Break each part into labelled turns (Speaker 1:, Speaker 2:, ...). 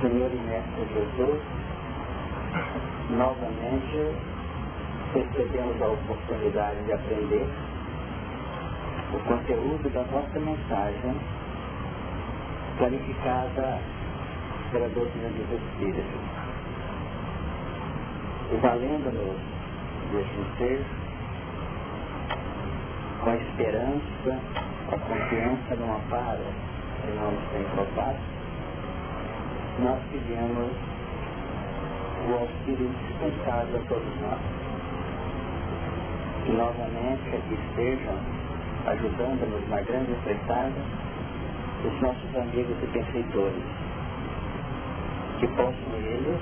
Speaker 1: Senhor e Mestre Jesus, novamente recebemos a oportunidade de aprender o conteúdo da nossa mensagem qualificada pela doutrina dos Espíritos. E valendo-nos deste ser, com a esperança, a confiança no amparo que não nos tem propácio, nós pedimos o auxílio indispensável a todos nós. Que novamente aqui estejam ajudando-nos na grande empreitada os nossos amigos e benfeitores. Que possam eles,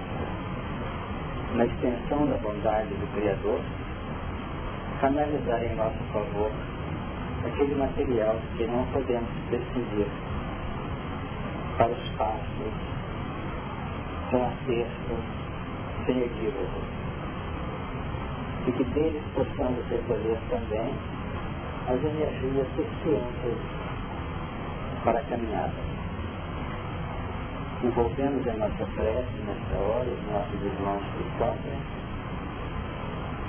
Speaker 1: na extensão da bondade do Criador, canalizar em nosso favor aquele material que não podemos prescindir para os passos com acerto, sem equívoco. E que deles possamos recolher também as energias suficientes para a caminhada. Envolvemos em nossa prece, nesta hora, os nossos irmãos que sofrem,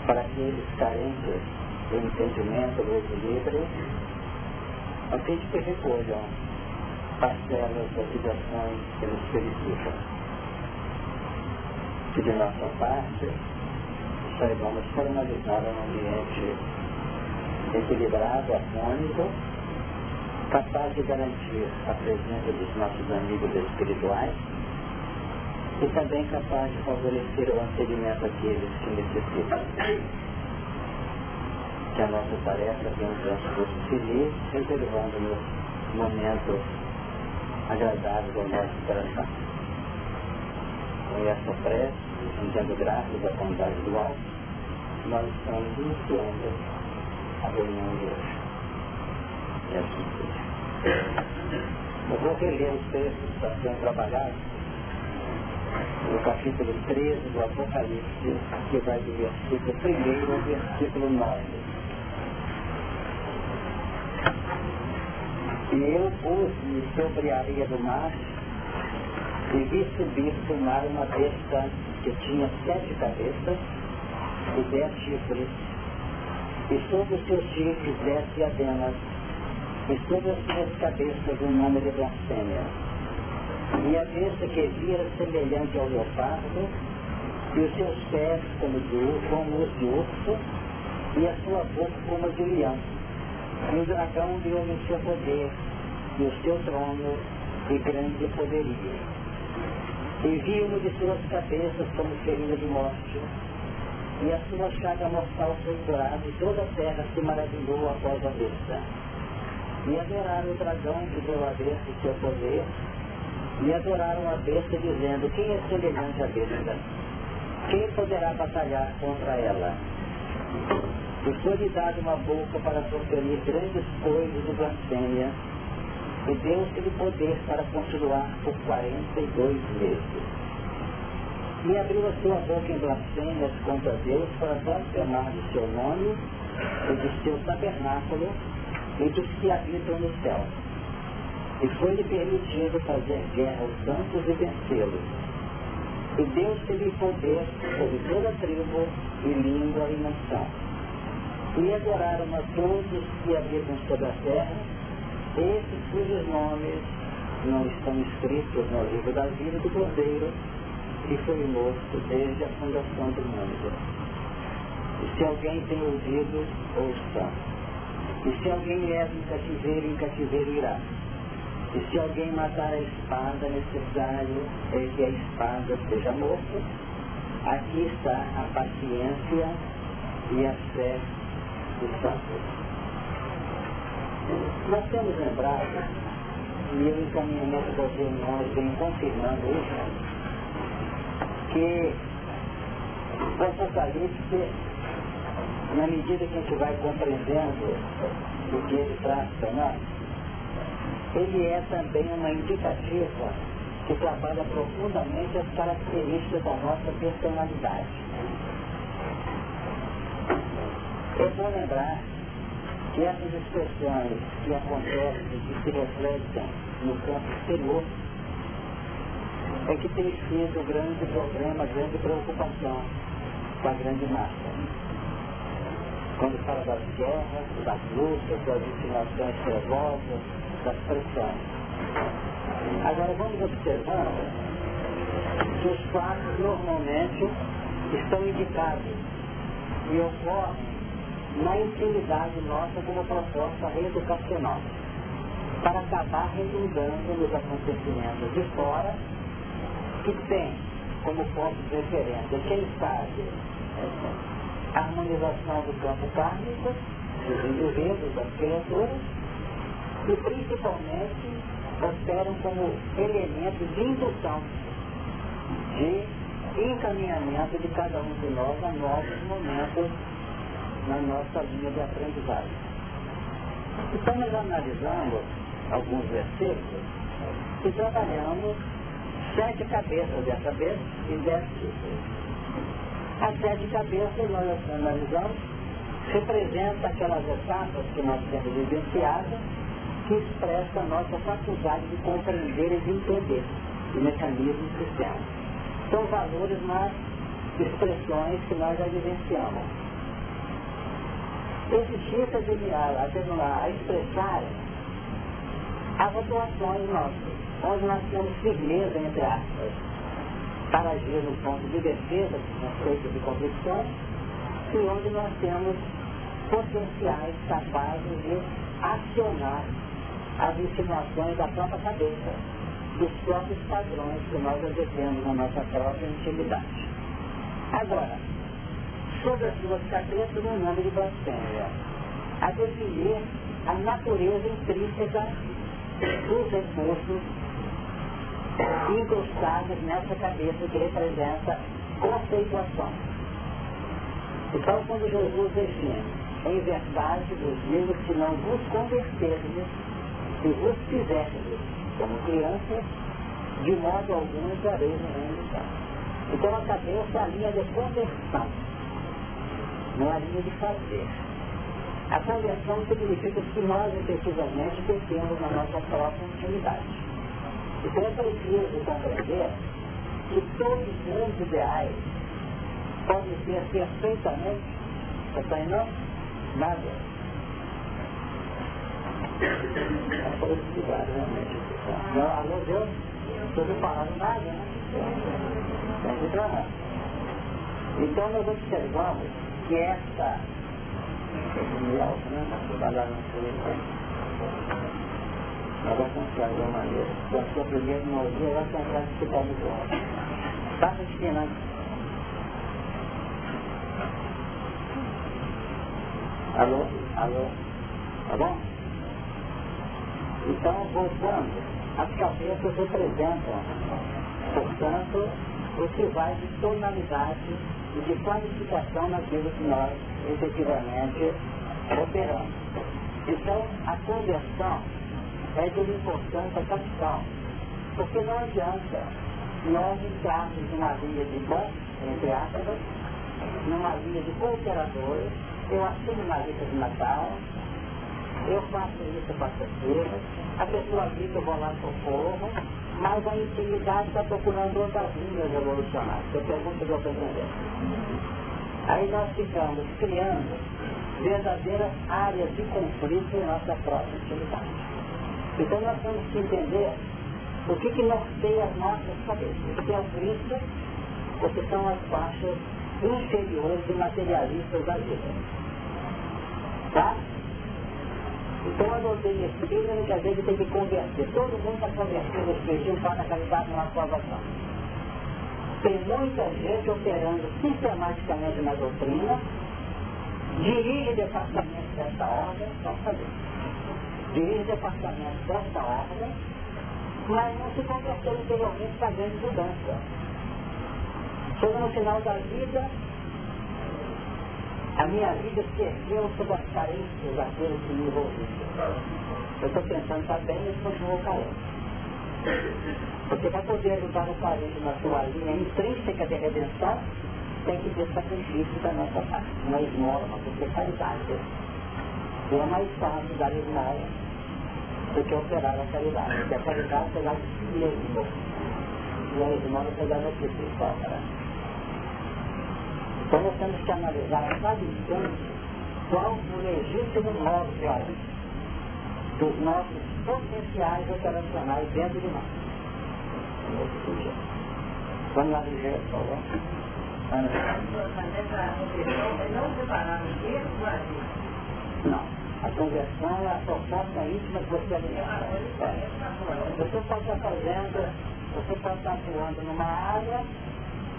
Speaker 1: para que eles carentes do entendimento do equilíbrio, a fim de que recolham parcelas das vibrações que nos felicitam que de nossa parte saibamos formalizar um ambiente equilibrado, harmônico, capaz de garantir a presença dos nossos amigos espirituais e também capaz de favorecer o acolhimento daqueles que necessitam. Que a nossa tarefa tenha um transcurso feliz, reservando-nos momentos agradáveis ao nosso coração. Com essa prece, sentindo graças à bondade do alto, nós estamos iniciando a reunião de hoje. E assim seja. Eu vou reler os textos que estão sendo trabalhados no capítulo 13 do Apocalipse, que vai do versículo 1 ao versículo 9. E eu pus-me sobre a areia do mar e vi subir do mar uma besta que tinha sete cabeças e dez chifres, e sobre os seus chifres dez diademas, e sobre as suas cabeças um nome de blasfêmia. E a besta que via era semelhante ao leopardo, e os seus pés como, de, como os de urso, e a sua boca como a de leão. E o dragão deu-lhe o seu poder, e o seu trono, e grande poderio e viu de suas cabeças como ferida de morte. E a sua chaga mortal foi curada e toda a terra se maravilhou após a besta. E adoraram o dragão que deu a besta seu poder. E adoraram a besta dizendo, quem é semelhante à besta? Quem poderá batalhar contra ela? E foi-lhe dada uma boca para proferir grandes coisas de blasfêmia e deu-se-lhe poder para continuar por 42 meses. E abriu a sua boca em blasfêmias contra Deus para blasfemar de seu nome e de seu tabernáculo e dos que habitam no céu. E foi-lhe permitido fazer guerra aos santos e vencê-los. E deu-se-lhe poder sobre toda tribo e língua e nação. E adoraram a todos que habitam sobre a terra esses cujos nomes não estão escritos no livro da vida do Cordeiro, que foi morto desde a fundação do mundo. E se alguém tem ouvido, ouça. E se alguém leva em cativeiro, em cativeiro irá. E se alguém matar a espada, necessário é que a espada seja morta. Aqui está a paciência e a fé dos santos. Nós temos lembrado, e o encaminhamento das reuniões vem confirmando isso, que o Apocalipse, na medida que a gente vai compreendendo o que ele traz para nós, ele é também uma indicativa que trabalha profundamente as características da nossa personalidade. É bom lembrar essas expressões que acontecem e se refletem no campo exterior é que tem sido o grande problema, grande preocupação da grande massa. Quando fala das guerras, das lutas, das insinuações trevosas, das pressões. Agora vamos observando que os fatos normalmente estão indicados e ocorrem na intimidade nossa como proposta reeducacional, para acabar redundando nos acontecimentos de fora que tem como ponto de referência, quem sabe, a harmonização do campo kármico, dos indivíduos, das criaturas, e principalmente operam como elemento de indução, de encaminhamento de cada um de nós a novos momentos na nossa linha de aprendizagem. Então nós analisamos alguns versículos e trabalhamos sete cabeças dessa vez e dez tipos. As sete cabeças nós analisamos representa aquelas etapas que nós temos vivenciado que expressa a nossa faculdade de compreender e de entender o mecanismo do sistema. São valores nas expressões que nós já vivenciamos. Esse Chico a, a expressar as atuações nossas, onde nós temos firmeza, entre aspas, para agir no ponto de defesa dos conceitos de convicções, e onde nós temos potenciais capazes de acionar as insinuações da própria cabeça, dos próprios padrões que nós exercemos na nossa própria intimidade. Agora, sobre as duas cabeças, no nome de blasfêmia, a definir a natureza intrínseca dos recursos incrustados nessa cabeça que representa conceituação. Então, quando Jesus define, em verdade, os livros que não vos converterdes se vos fizerdes como crianças, de modo algum entrareis no reino do céu. Então a cabeça é a linha de conversão, não a linha de fazer. A conversão significa que nós efetivamente crescemos na nossa própria intimidade. Então é preciso compreender que todos os grandes ideais podem ser perfeitamente, aí não? Nada a produtividade, realmente. Não, alô, Deus, estou preparando nada, né? Entrar. Então nós observamos que essa né? Vamos confiar de uma maneira. Da sua primeira não ouvir, vai tentar ficar muito alto. Passa de quem, Alô? Alô? Tá bom? Então, voltando, as cabeças representam, portanto, o que vai de tonalidade e de qualificação naquilo que nós efetivamente operamos. Então, a conversão é de uma importância capital, porque não adianta nós entrarmos numa linha de bom, entre aspas, numa linha de cooperadores, eu assumo uma lista de Natal, eu faço isso com as pessoas, a pessoa grita, eu vou lá socorro, mas a intimidade está procurando outras linhas evolucionais. Eu pergunto estou entendendo. Aí nós ficamos criando verdadeiras áreas de conflito em nossa própria intimidade. Então nós temos que entender o que, que norteia as nossas cabeças. O que é o Cristo, o que são as faixas inferiores e materialistas da vida. Tá? Então a doutrina não quer dizer que tem que converter. Todo mundo está convertendo o espiritismo para a caridade na salvação. Tem muita gente operando sistematicamente na doutrina, dirige departamentos dessa ordem, só saber. Dirige departamentos dessa ordem, mas não se converteu interiormente para mudança. Chega no final da vida, a minha vida se ergueu sobre as carências daqueles que me envolviam. Eu estou pensando, está bem, mas continuo carente. Porque para poder ajudar o parente na sua linha intrínseca de redenção, tem que ter sacrifício da nossa parte. Uma esmola, uma caridade. E é mais fácil dar esmola do que operar a caridade. Porque a caridade lá de si mesmo. glória de modo apesar da espiritual. Então nós temos que analisar a cada instante qual o legítimo modo dos nossos potenciais operacionais dentro de nós. Vamos lá, Ligeiro, por favor. Não. A conversão é a proposta íntima que você alimenta. Você pode estar fazendo, você pode estar atuando numa área,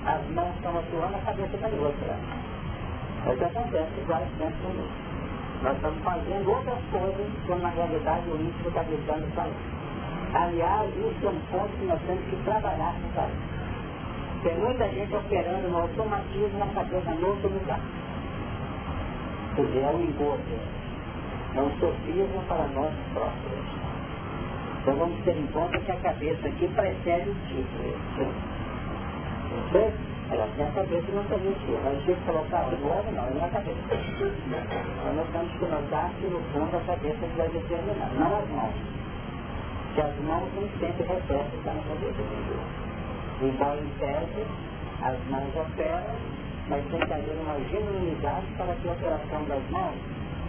Speaker 1: as mãos estão atuando, a cabeça em outra. É o que acontece quase sempre conosco. Nós estamos fazendo outras coisas quando na realidade o íntimo está gritando sair. Aliás, isso é um ponto que nós temos que trabalhar com sair. Tem muita gente operando no automatismo na cabeça no outro lugar. Dizer, é um engodo é um sofismo para nós próprios. Então vamos ter em conta que a cabeça aqui precede o título. Você, ela tem a cabeça tem o título. Mas se colocar o nome, não, é na cabeça. Então nós temos que notar que no fundo a cabeça vai determinar, não as mãos. Que as mãos nem sempre refletem está na cabeça. Embora em tese, as mãos operam, mas tem que haver uma genuinidade para que a operação das mãos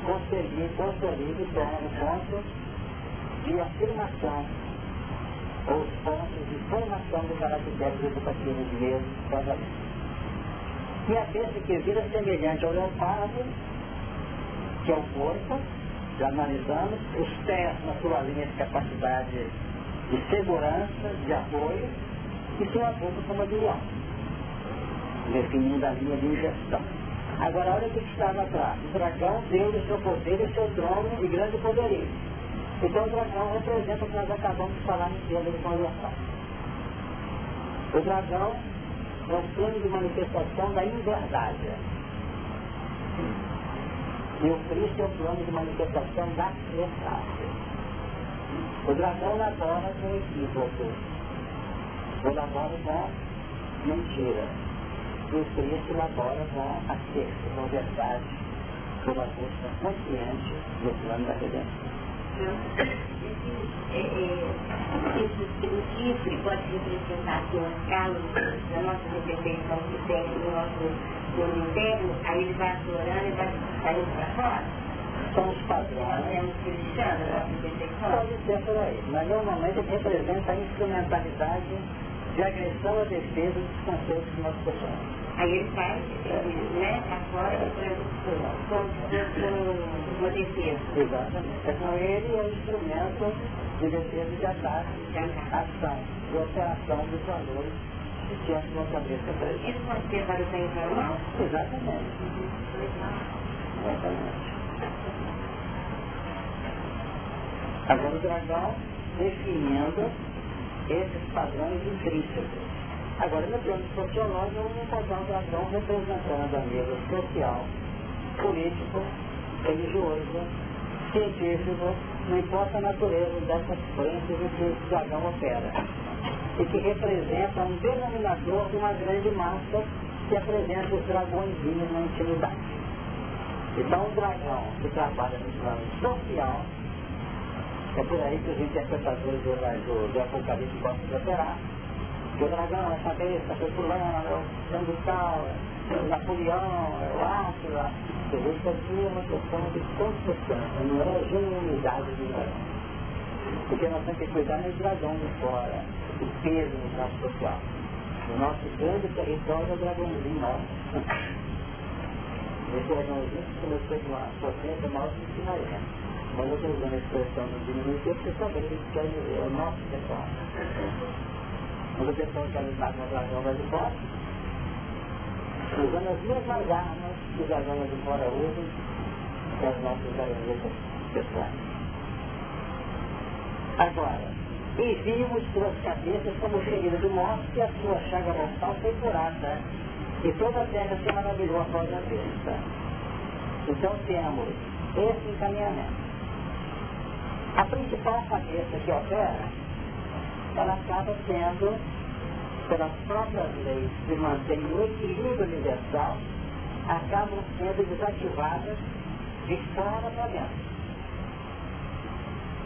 Speaker 1: conseguir, consolide o ponto de afirmação ou os pontos de formação do caractere educativo de Deus cada E a besta que vira semelhante ao leopardo, que é o corpo, já analisamos, os pés na sua linha de capacidade de segurança, de apoio, e sua boca como de leão, definindo a linha de ingestão. Agora olha o que estava atrás. O dragão deu o seu poder, o seu trono e grande poderio. Então o dragão representa o que nós acabamos de falar no tema de conversão. O dragão é o plano de manifestação da inverdade. E o Cristo é o plano de manifestação da verdade. O dragão labora com equívoco. O labora com mentira e o Cristo labora com acerto, com verdade, com a busca consciente do plano da redenção.
Speaker 2: Chifre pode representar assim, uma da nossa representação que tem no nosso mundo interno, aí ele vai aflorando e vai saindo para fora.
Speaker 1: São os padrões.
Speaker 2: É o que ele chama, a
Speaker 1: Pode ser por aí, mas normalmente ele representa a instrumentalidade de agressão à defesa dos conceitos que nós possamos.
Speaker 2: Aí ele faz, né, agora com uma defesa.
Speaker 1: Exatamente. Então ele é o instrumento de defesa de ataque, de ação, de operação dos valores que a sua cabeça presa.
Speaker 2: Isso pode ser para o bem para mal?
Speaker 1: Exatamente. Exatamente. Agora o dragão definindo esses padrões intrínsecos Agora, no plano sociológico, vamos encontrar um dragão representando a mesa social, político, religioso, científico, não importa a natureza dessas frentes em que o dragão opera. E que representa um denominador de uma grande massa que apresenta os dragõezinhos na intimidade. Então, um dragão que trabalha no plano social, é por aí que os interpretadores do, do, do Apocalipse gostam de operar, o dragão, a cabeça, o fulano, o sangue tal, o Napoleão, o Átila. Isso aqui é uma questão de consistência, não é genuinidade do dragão. Porque nós temos que cuidar do dragão de fora, o peso no nosso social. O nosso grande território é o dragãozinho nosso. Esse dragãozinho começou com uma potência maior que o Sinaia. Mas eu estou usando a expressão do diminutivo porque que quer dizer, é o nosso território. Quando a pessoa quer lutar contra a dragão de fora, usando as mesmas armas que os dragões de fora usam para as nossas dragões pessoais. Agora, e vimos suas cabeças como ferida do morto que a sua chaga mortal foi curada. E toda a terra se maravilhou após a besta. Então temos esse encaminhamento. A principal cabeça que opera ela acaba sendo, pelas próprias leis que mantém o equilíbrio universal, acabam sendo desativadas de fora para dentro.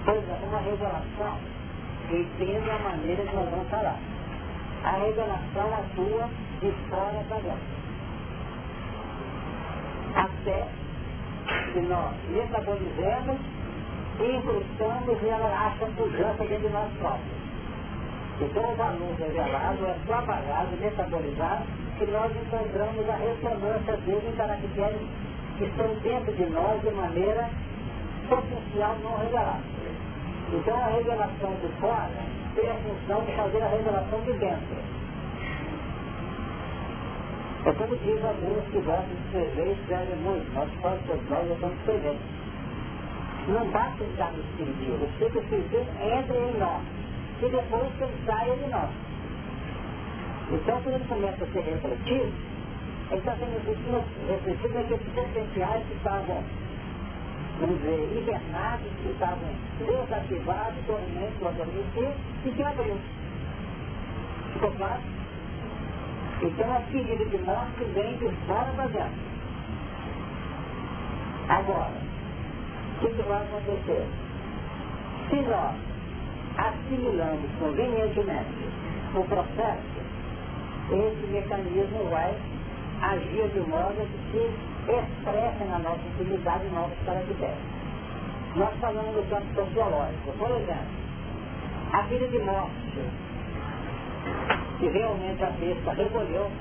Speaker 1: Pois é, uma revelação que entende a maneira que nós vamos falar. a revelação atua de fora para dentro. Até que nós metabolizemos e incrustamos e ela acha pujança dentro de nós próprios. Então o valor revelado é trabalhado, metabolizado, que nós encontramos a ressonância dele em caracteres que estão dentro de nós de maneira potencial não revelada. Então a revelação de fora tem a função de fazer a revelação de dentro. É como diz alguns que gostam de escrever e escrevem muito, nós todos nós somos escrevendo. Não basta estar no espiritismo, o espiritismo entra em nós e depois que ele sai de nós. Então quando ele começa a ser refletido, ele está sendo refletido naqueles potenciais que estavam vamos dizer, hibernados, que estavam desativados, dormentes, adormecer, e que abriu. Ficou claro? Então a ferida de morte vem de fora para dentro. Agora, o que vai acontecer? Se nós assimilamos convenientemente o processo, esse mecanismo vai agir de modo que se expressa na nossa intimidade nossos caracteres. Nós falamos do campo sociológico. Por exemplo, a vida de morte, que realmente a besta recolheu,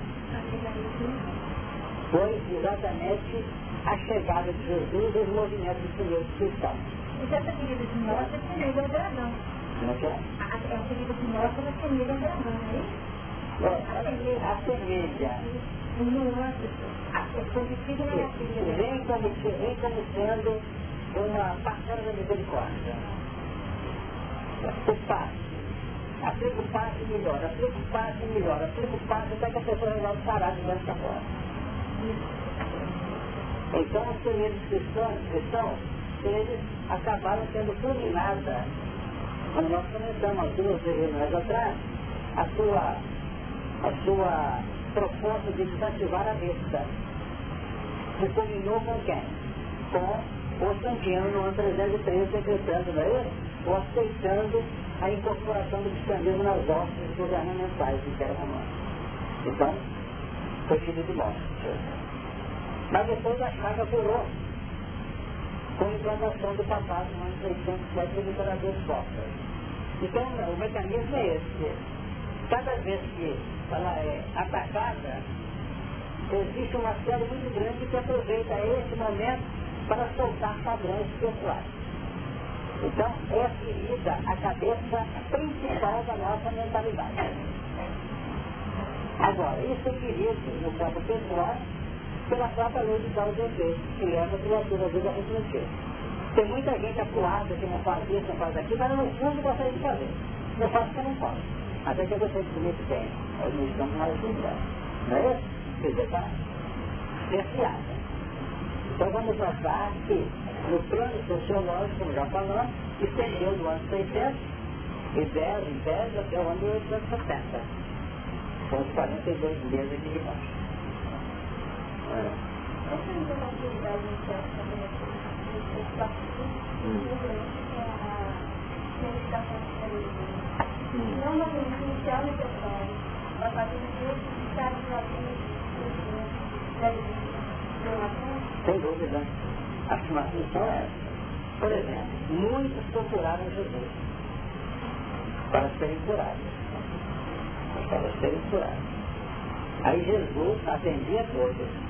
Speaker 1: foi exatamente a chegada de Jesus e os movimentos primeiros cristãos.
Speaker 2: Então essa ferida de morte é.
Speaker 1: Como é que é?
Speaker 2: A ferida de morte é semelhante ao dragão, não é isso?
Speaker 1: É, a
Speaker 2: vem
Speaker 1: como, vem sendo uma parcela da misericórdia. O passe. Aplica o passe melhor, aplica o passe melhor, aplica o passe até que a pessoa resolve parar de dentro da porta. Então os primeiros cristãos, cristãos eles acabaram sendo fulminados. Como nós comentamos há duas reuniões atrás, a sua, a sua proposta de desativar a besta. E combinou com quem? Com Constantino no ano 313, decretando, não é Ou aceitando a incorporação do cristianismo nas hostes governamentais do Império Romano. Então, foi filho de morte. Mas depois a chaga curou com a implantação do papado no ano 607 do imperador Sócrates. Então, o mecanismo é esse. Cada vez que ela é atacada, existe uma série muito grande que aproveita esse momento para soltar padrões pessoais. Então, é ferida a cabeça principal da nossa mentalidade. Agora, isso é ferido no campo pessoal pela própria lei de causa e efeito, que leva a criatura a refletir. Tem muita gente atuada que não faz isso, não faz aquilo, mas no fundo gostaria de fazer. Eu faço que eu não posso. Até que de comer bem nós não estamos mais lembrando. Não é isso? Quer dizer, está cerceada. Então vamos notar que no plano sociológico, como já falamos, estendeu do ano 600 e 10 em 10 até o ano 1870. São os 42 meses aqui de baixo.
Speaker 2: É Não necessária
Speaker 1: sem dúvida. A afirmação é. Por exemplo, muitos procuraram Jesus para serem curados. Para serem curados. Aí Jesus atendia todos.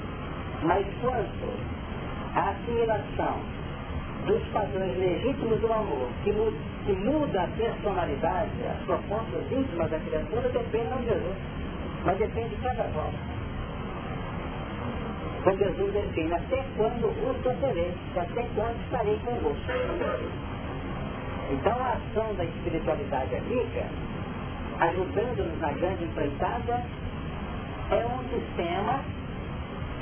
Speaker 1: Mas quanto a assimilação dos padrões legítimos do amor, que muda, que muda a personalidade, as propostas íntimas da criatura, depende não de Jesus, mas depende de cada voz. Então Jesus define até quando vos sofrerei, até quando estarei convosco. Então a ação da espiritualidade amiga, ajudando-nos na grande empreitada, é um sistema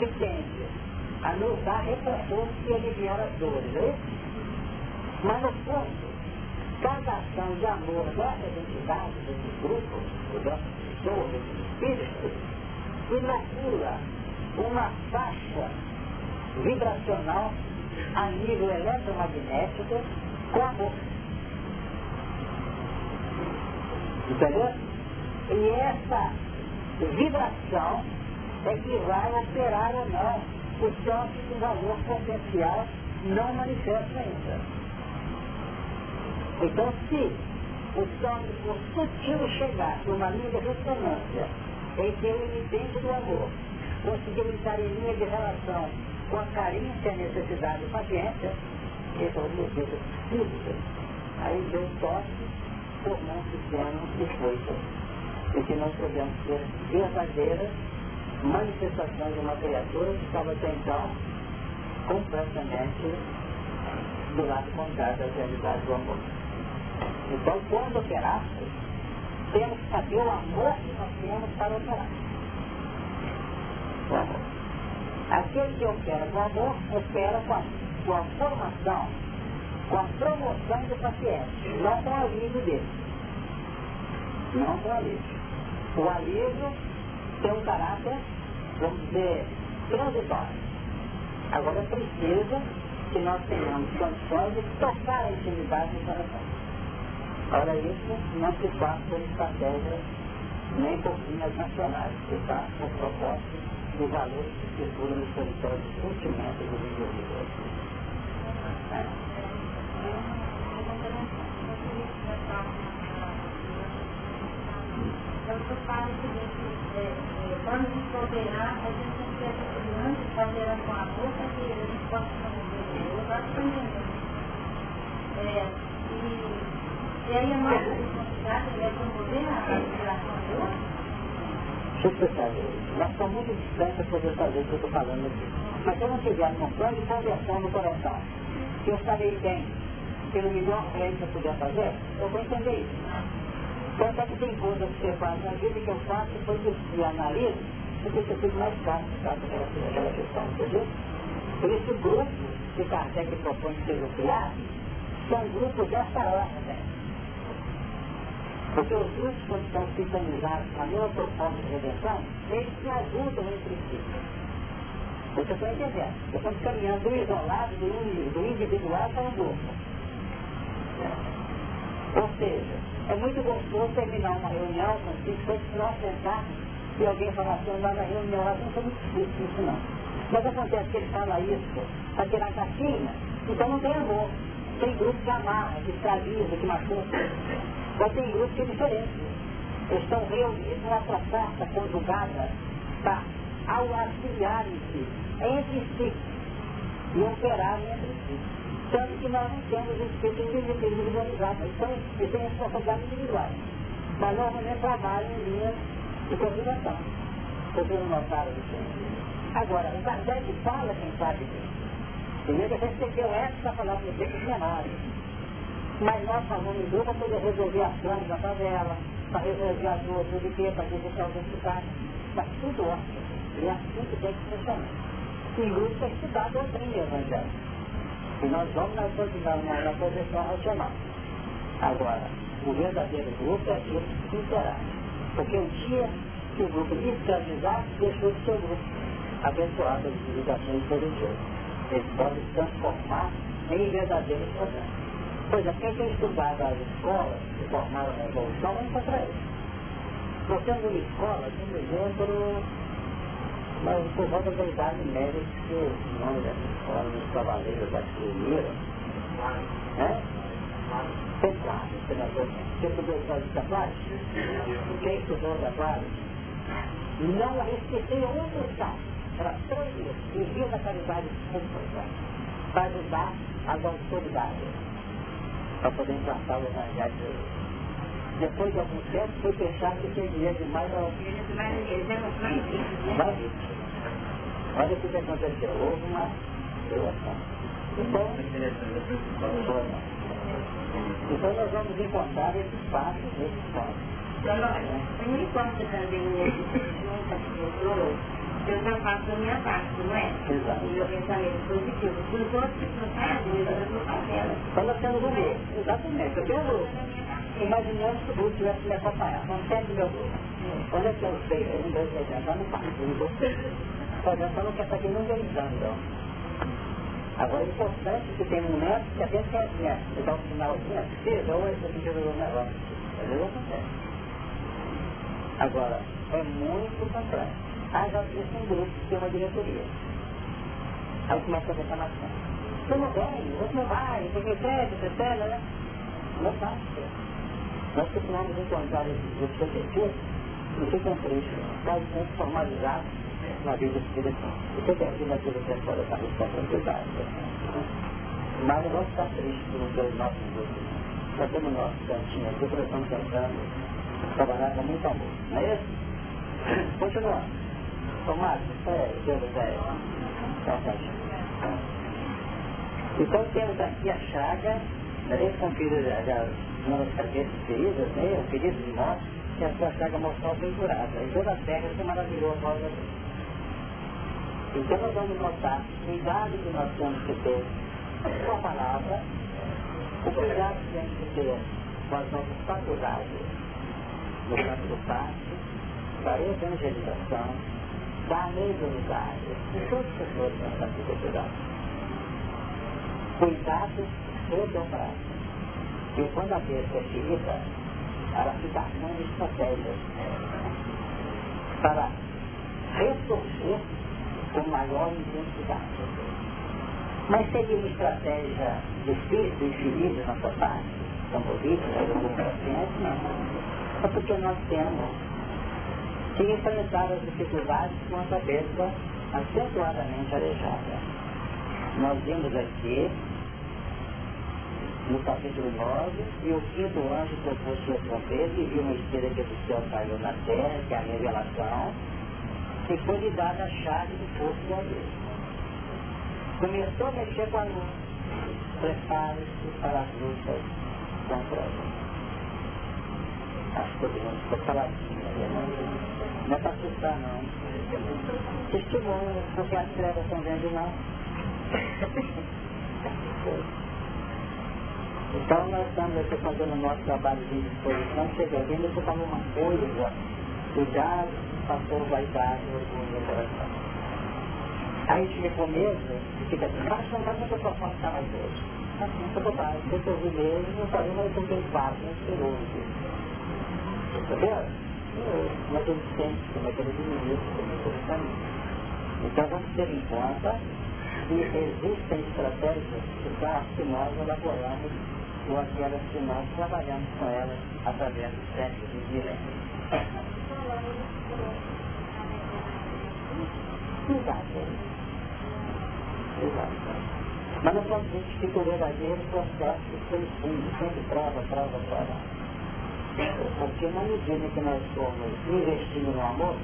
Speaker 1: que tende a nos dar reconforto e aliviar as dores. É Mas no fundo, cada ação de amor dessas entidades, desses grupos, dessas pessoas, desses espíritos, inocula uma faixa vibracional a nível eletromagnético com amor. Entendeu? E essa vibração é que vai operar ou não o toque do valor potencial não manifesta ainda. Então, se o for sutil chegar numa linha de ressonância em que o emitente do amor entrar em linha de relação com a carência e a necessidade do paciente, esse é o modelo físico, aí deu toque, formando-se plano e força. E que nós podemos ter verdadeiras manifestações de uma criatura que estava até então completamente do lado contrário da realidade do amor. Então, quando operar, temos que saber o amor que nós temos para operar. O amor. Aquele que opera com amor, opera com a, com a formação, com a promoção do paciente, não com o alívio dele. Não com o alívio. O alívio tem um caráter, vamos dizer, transitório. Agora precisa que nós tenhamos condições de tocar a intimidade do coração. Ora, isso não se faz por estratégias nem por linhas nacionais, se faz por propósito do valor que circula no território de sentimento do indivíduo. É.
Speaker 2: Eu falo o seguinte, é, é, quando a a gente tem que essa criança, operar com a boca, que a gente possa fazer. Eu acho que entendendo. É, e, e aí a nossa responsabilidade é promover a respiração do outro?
Speaker 1: Eu explicar, nós estamos muito distantes para poder fazer o que eu estou falando aqui. Mas eu não tiver um plano de conversão no coração, que eu estarei bem, que não me deu uma frente para poder fazer, eu vou entender isso. Tanto é que tem coisas que você faz na vida que eu faço, depois eu analiso, porque você fica mais fácil, sabe, aquela questão, entendeu? Por isso o grupo que Kardec propõe que seja criado, são grupos dessa ordem. Porque os grupos, quando estão sintonizados na mesma proposta de redenção, eles se ajudam entre si. Você está entendendo? Estamos caminhando do isolado, do individual para o grupo. Ou seja, é muito gostoso terminar uma reunião com cinco pessoas, nós sentarmos e alguém falar assim, lá na reunião, lá não foi muito isso não. Mas acontece que ele fala isso para tirar caixinha, então não tem amor. Tem grupo que amarra, que escraviza, que machuca. Mas tem grupo que é diferente. Eles estão reunidos numa proposta conjugada para ao auxiliarem-se entre si e operarem entre si. Tanto que nós não temos espíritos individualizados. Então, eles têm responsabilidades individuais. Mas normalmente trabalham em linhas de coordenação. Vocês não notaram isso? Agora, o Kardec fala quem sabe disso. Primeiro recebeu essa para falar você que cenário. Mas nós falamos em grupo para resolver as planos da favela, para resolver as ruas do quê, para resolver os hospitais. Mas tudo ótimo. E é assim que tem que funcionar. Em grupo que estudar a doutrina evangélica. E nós vamos na, na, na posição racional. Agora, o verdadeiro grupo é aquele que interage. Porque o dia que o grupo escravizar, deixou de ser grupo, abençoado as civilizações religiosas. Eles podem se transformar em verdadeiros problemas. Pois é, quem tem estudado as escolas que formaram a revolução, vai encontrar isso. Nós temos uma escola, por exemplo, mas por volta da idade média que o nome dessa escola, dos cavaleiros da Cineira, é? Teclado, senador. Você estudou a de Teclado? Quem estudou Teclado? Não a respeitei outro estado. Era três em via da caridade pública, para ajudar as autoridades, para poder implantar o evangelho depois de algum tempo, foi pensar que tinha dinheiro demais. Mais Olha o que aconteceu. Houve uma doação. Então, então nós vamos encontrar esses passos, esses passos.
Speaker 2: Não importa também eu já faço a minha parte, não é?
Speaker 1: Exato.
Speaker 2: O meu pensamento positivo. Os outros que não fazem, eu já não faço ela.
Speaker 1: Então nós temos um grupo. Exatamente. Eu tenho Imaginando que o grupo tivesse me acompanhado. Não tem meu é que eu sei? Um, dois, três, no quarto. Um, dois, três. Só já falou que essa aqui não vem dando. Agora, é importante que tem um neto que até quer né, dar um sinalzinho, seja, ou esse já o negócio. Às vezes acontece. Agora, é muito complexo. Aí já existe um grupo que tem uma diretoria. Aí começa a reclamação. Você não vem, você não vai, você não pede, você pede, né? Não é fácil. Nós costumamos encontrar esses grupos de pessoas que ficam tristes, quase muito formalizados na vida espiritual. Você tem aqui naquele tempo da responsabilidade. Mas não vamos ficar tristes por não ter os nossos grupos. Só temos nosso cantinho aqui, porque estamos tentando trabalhar com muito amor. Não é isso? Continuando. Tomate, é, Deus é. Então temos aqui a chaga, né, com filho já, já uma das cabeças feridas, né, o ferido de morte, que é a sua chaga mortal bem curada. E toda a terra é maravilhosa. Então nós vamos notar o cuidado que nós temos que ter com a palavra, o cuidado que temos que ter com as nossas faculdades, no campo do passe, da evangelização, da mediunidade. E todas as pessoas nessa dificuldade. Cuidado redobrado. E quando a besta é ferida, ela fica armando estratégias para ressurgir com maior intensidade. Mas seria uma estratégia difícil e feliz na sua parte, como disse, como paciente, não. É porque nós temos que enfrentar as dificuldades com a cabeça acentuadamente aleijada. Nós vimos aqui, no capítulo 9, e o quinto anjo tocou sua trompeta e viu uma estrela que do céu caiu na terra, que é a revelação, e dada a chave do fogo do abismo. Começou a mexer com a luz. Prepare-se para as lutas com prova. Acho que podemos ficou caladinho. Né? Não é para assustar, não. Testemunho, porque as trevas estão vendo não. Então nós estamos aqui fazendo o nosso trabalho de exposição, chega alguém, você fala uma coisa, cuidado, passou vaidade, orgulho no coração. Aí chega com medo e fica assim, mas não dá para eu posso ficar mais hoje. Assim, foi bobagem, se eu ouvi mesmo, não falei, mas eu tenho fato, não esperou. Entendeu? naquele centro, naquele ministro, naquele caminho. Então vamos ter em conta que existem estratégias que nós elaboramos ou aquelas que nós trabalhamos com elas através dos séculos e milênios. Exato. Exato. Mas não pode dizer que o verdadeiro processo foi fundo, sempre prova, prova, prova. Porque na medida que nós formos investindo no amor,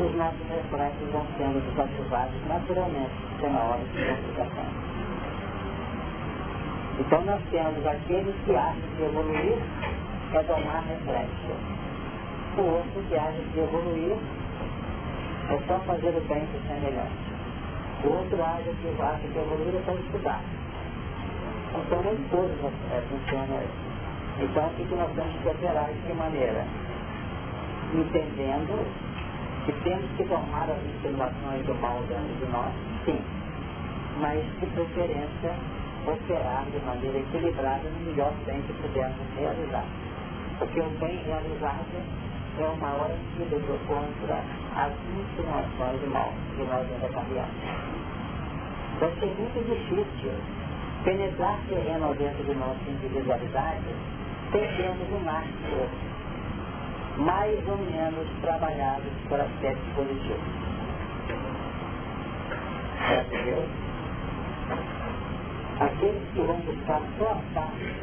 Speaker 1: os nossos reflexos vão sendo desativados naturalmente, na hora de complicação. Então nós temos aqueles que acham que evoluir é domar reflexo. O outro que acha que evoluir é só fazer o bem para ser melhor. O outro acha que, acha que evoluir é só estudar. Então nem todos é, funcionam assim. Então, o que nós temos que operar de que maneira? Entendendo que temos que tomar as insinuações do mal dentro de nós, sim, mas de preferência operar de maneira equilibrada no melhor bem que pudermos realizar. Porque o bem realizado é o maior antídoto contra as insinuações do mal que nós ainda caminhamos. Vai ser muito difícil penetrar terreno dentro de nossa individualidade perdemos um marco mais ou menos trabalhados por aspectos positivos. Entendeu? Aqueles que vão buscar só a parte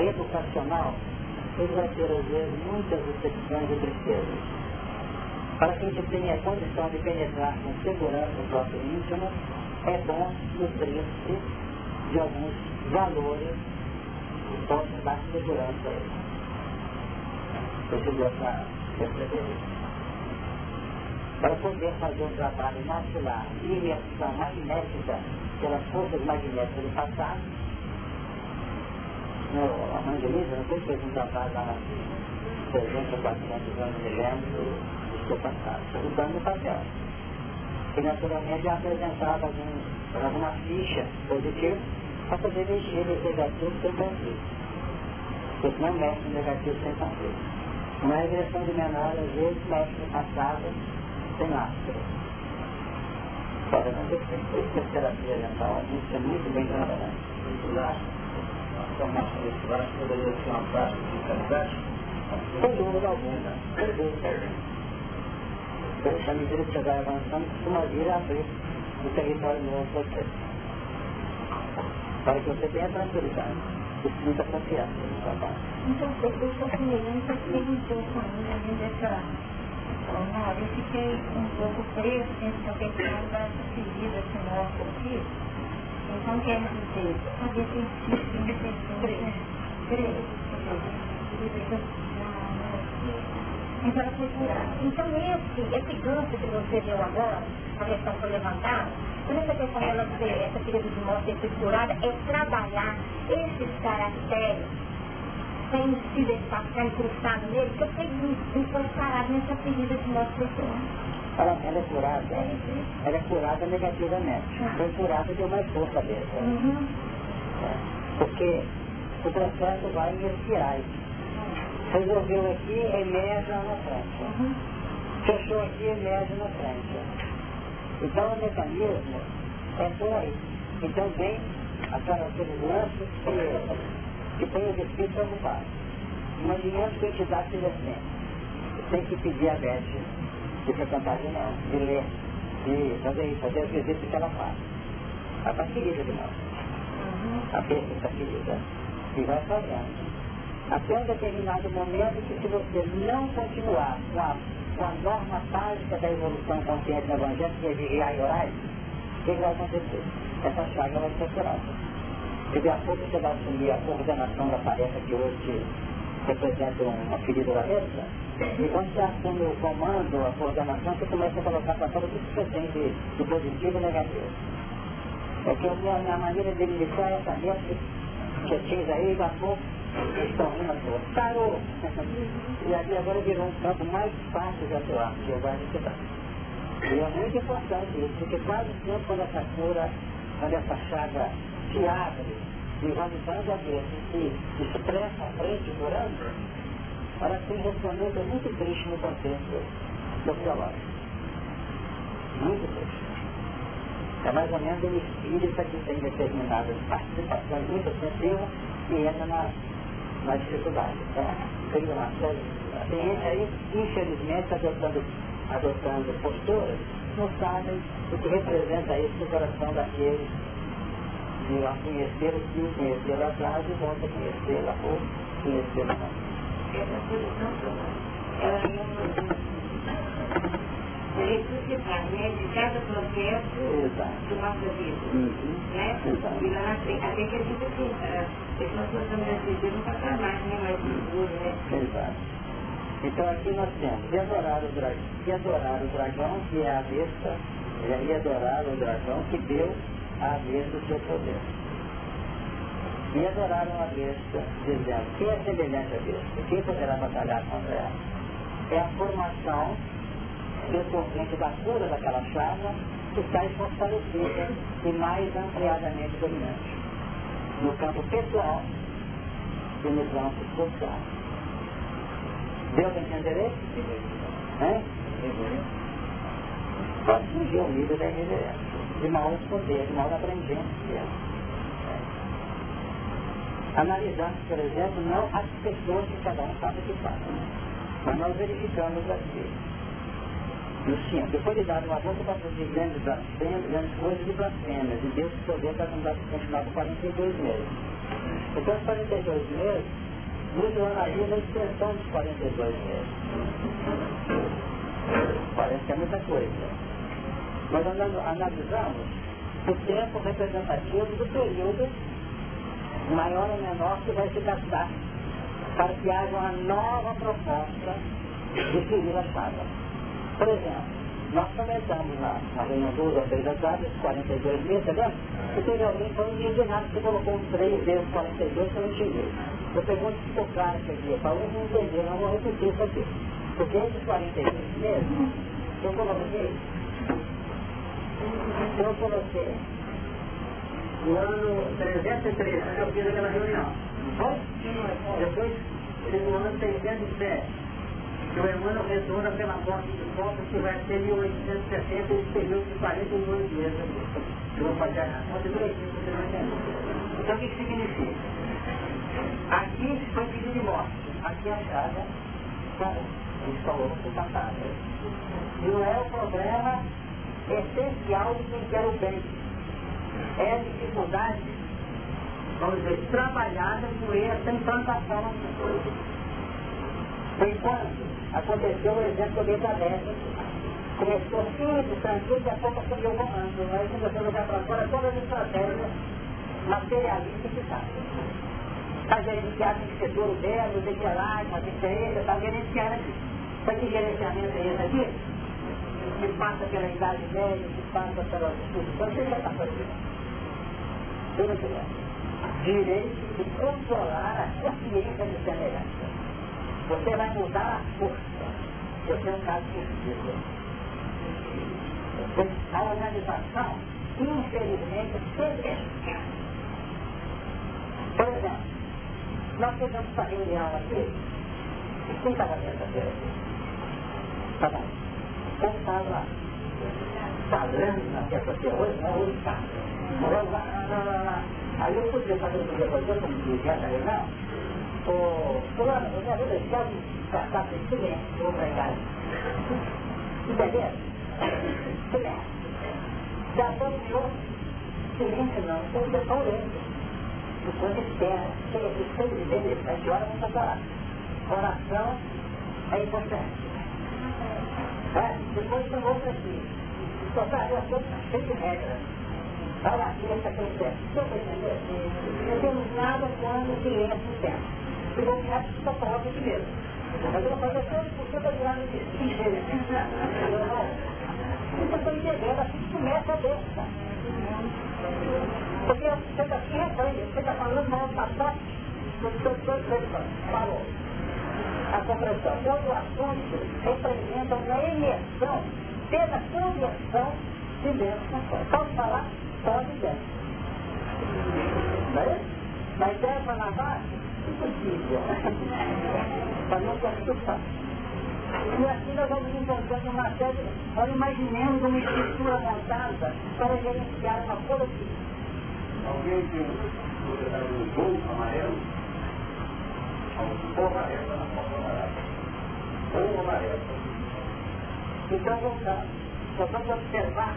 Speaker 1: educacional, eles vão ter às vezes muitas decepções e tristezas. Para que a gente tenha a condição de penetrar com segurança no próprio íntimo, é bom nutrir-se de alguns valores possa dar segurança a ele. Conseguiu essa Para poder fazer um trabalho maxilar e imersão magnética pelas forças magnéticas do passado, no, a mãe de Lisa, não sei se fez um trabalho lá na 300 ou 400 anos, me lembro, do seu passado, estudando no papel. E naturalmente apresentava algum, alguma ficha positiva para poder mexer no negativo sem conflito. Porque não mexe no negativo sem conflito. Uma regressão de memória, às vezes, mexe no passado sem máscara. Não defende. Por isso a terapia mental isso é muito bem trabalhada.
Speaker 3: Poderia ser uma prática de caridade?
Speaker 1: Sem dúvida alguma. Sem que você vai avançando, costuma vir a abrir o território novo para você. Para que você tenha tranquilidade e muita confiança no trabalho.
Speaker 2: Então, eu estou semelhante ao que perguntou comigo dessa Não, eu fiquei um pouco preso dentro da questão da ferida que mostra aqui. Então, preso. Então. Então, esse, esse gancho que você deu agora, a questão foi levantada, por essa questão dela ser, essa ferida de morte ser curada, é trabalhar esses caracteres sem se deixar ficar incrustado nele, porque eu que foi parado nessa ferida de morte pessoal.
Speaker 1: Ela, ela é curada, ela é curada negativamente. Foi curada de uma força dele. Uhum. É. Porque o processo vai em espirais. Resolveu aqui, emerge lá na frente. Uhum. Fechou aqui, emerge na frente. Então o mecanismo é por aí. Então vem aquelas seguranças que, que tem os espíritos ocupados. Imaginemos que a entidade seja assim. Tem que pedir a Beth de frequentar de não, de ler, de fazer isso, fazer as visitas que ela faz. Ela está querida de nós. A besta está querida. E vai fazendo. Até um determinado momento que se você não continuar com a com a norma básica da evolução consciente no Evangelho, que é vigiar e orar, o que vai acontecer? Essa chaga vai ser curada. Porque a pouco você vai assumir a coordenação da tarefa que hoje representa uma ferida da mesa, e quando você assume o comando, a coordenação, você começa a colocar para fora tudo que você tem de, de positivo e negativo. É que a minha, minha maneira de iniciar essa mesa que eu tinha aí, a pouco, estão rindo à Parou! E aqui agora virou um campo mais fácil de atuar, que eu vai estudar. E é muito importante isso, porque quase sempre quando essa cura, quando essa chaga se abre, e vai dando a Deus, se expressa à frente, curando, tem um relacionamento muito triste no contexto sociológico. Muito triste. É mais ou menos o espírito que tem determinadas participações muito sensíveis e entra na na dificuldade. Tá? Cria uma série. Tem aí, infelizmente, adotando, adotando posturas, não sabem o que representa isso no coração daqueles de lá conhecer o que o conheceram atrás e volta a conhecê-la ou conhecê-la não. Essa posição, ela ressuscitar, né, de cada processo Exato. da nossa vida. Uhum. Né? Exato. E lá na frente, até que a gente assim, a transformação da vida não passar mais, né, mais seguro, né? Exato. Então aqui nós temos e adorar o dragão, adorar o dragão, que é a besta, e adorar o dragão que deu à besta o seu poder. E adoraram a besta, dizendo, quem é semelhante à besta? Quem poderá batalhar contra ela? É a formação decorrente da cura daquela chave que sai fortalecida e mais ampliadamente dominante. No campo pessoal e no campo social. Deu para entender isso? Hein? Pode surgir o nível da irreverência, de mal responder, de mal abrangência. Analisamos, por exemplo, não as pessoas que cada um sabe que faz, mas nós verificamos aqui no Depois de dar uma volta para produzir grandes blasfêmias, grandes coisas de blasfêmias, e Deus poder para continuar por 42 meses. Então, os 42 meses, nos ornaria na extensão dos 42 meses. Parece que é muita coisa. Mas analisamos o tempo representativo do período maior ou menor que vai se gastar para que haja uma nova proposta de seguir a chave. Por exemplo, nós começamos na, na reunião duas ou três atrás, 42 meses, tá vendo? E teve alguém que foi indignado que colocou um 3 vezes 42 que eu não entendi. Eu pergunto se ficou claro que aqui, para não entender, não vou repetir isso aqui. Porque esses 42 meses, eu coloquei, eu coloquei no ano 313, eu fiz aquela reunião. Depois, no ano 607, que o Emmanuel retorna pela morte de Copa, que vai ser 1860, esse período de 42 meses. Eu vou fazer a conta direitinho você não. Então o que, que significa? Aqui foi pedido de morte, aqui a chaga parou. Ele falou no passado. Não é o problema essencial de quem quer o bem. É a dificuldade, vamos dizer, trabalhada por essa implantação nas coisas. Foi quando aconteceu o exemplo de Elizabeth. Começou simples, tranquilo, e a pouco subiu o comando. Aí começou a jogar para fora todas as estratégias materialistas que estavam. Está gerenciado em setor dela, o degelagem, a diferença, está gerenciando aqui. Sabe que gerenciamento é esse aqui? Que passa pela idade média, que passa pela discussão, você já está fazendo. Direito de controlar a consciência de semelhança. Você vai mudar a força. Você é um caso possível. A organização, infelizmente, sempre Por exemplo, nós fizemos essa reunião aqui. Quem estava terça-feira aqui? Tá bom. Quem estava falando na terça-feira? Hoje não, hoje está. Aí eu podia fazer eu fazer, como dizia a reunião o fulano, eu quero deixar de tratar de silêncio, vou casa. Entendeu? Silêncio. Já dominou silêncio não, você só lento. Depois espera, chega aqui seis e dez, sete horas, vamos falar. Oração é importante. É, depois tem outra aqui. Só para eu sou cheio de regras. Olha aqui essa questão. Você entendeu? Não temos nada quando o cliente pensa se não tiver sua palavra primeiro. Mas eu vou fazer 100% da virada de ligeira. Você está entendendo, assim que começa a besta. Porque você está se rebanha, você está falando mal passado, você falou. A compreensão. Todo o assunto representa uma emersão pela conversão de dentro para fora. Pode falar? Pode é isso? Mas dessa na base, impossível. Para não participar. E assim nós vamos encontrando uma série, nós imaginemos uma estrutura montada para gerenciar uma política.
Speaker 3: Alguém tem um gol amarelo? Ou. Ou.
Speaker 1: Então voltando, nós vamos observar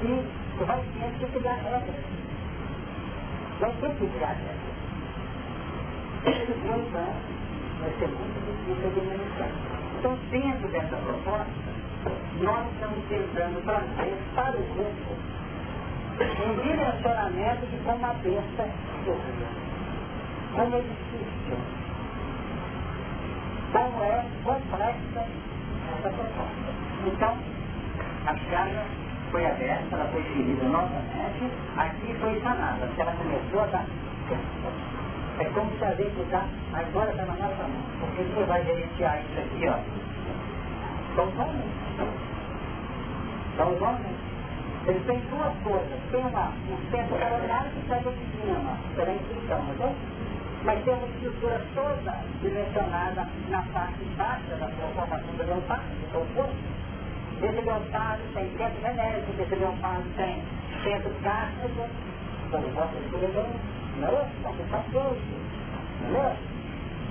Speaker 1: que vai ter que criar regras. Vai ter que criar regras. Então, vai ser muito difícil administrar. Então, dentro dessa proposta, nós estamos tentando trazer para o grupo um direcionamento de como a besta como é difícil, como é complexa essa proposta. Então, a chaga foi aberta, ela foi ferida novamente, aqui foi sanada, porque ela começou a dar é como se a gente está agora está na nossa mão. Porque você vai gerenciar isso aqui, ó. São homens. São os homens. Eles têm duas coisas. Tem uma, um centro coronário que sai de cima, pela intuição, não Mas tem uma estrutura toda dimensionada na parte baixa da formação do leopardo, que é o corpo. Esse leopardo tem centro genético, esse leopardo tem centro cárnico, como posso escrever não é? Está todo. Não é?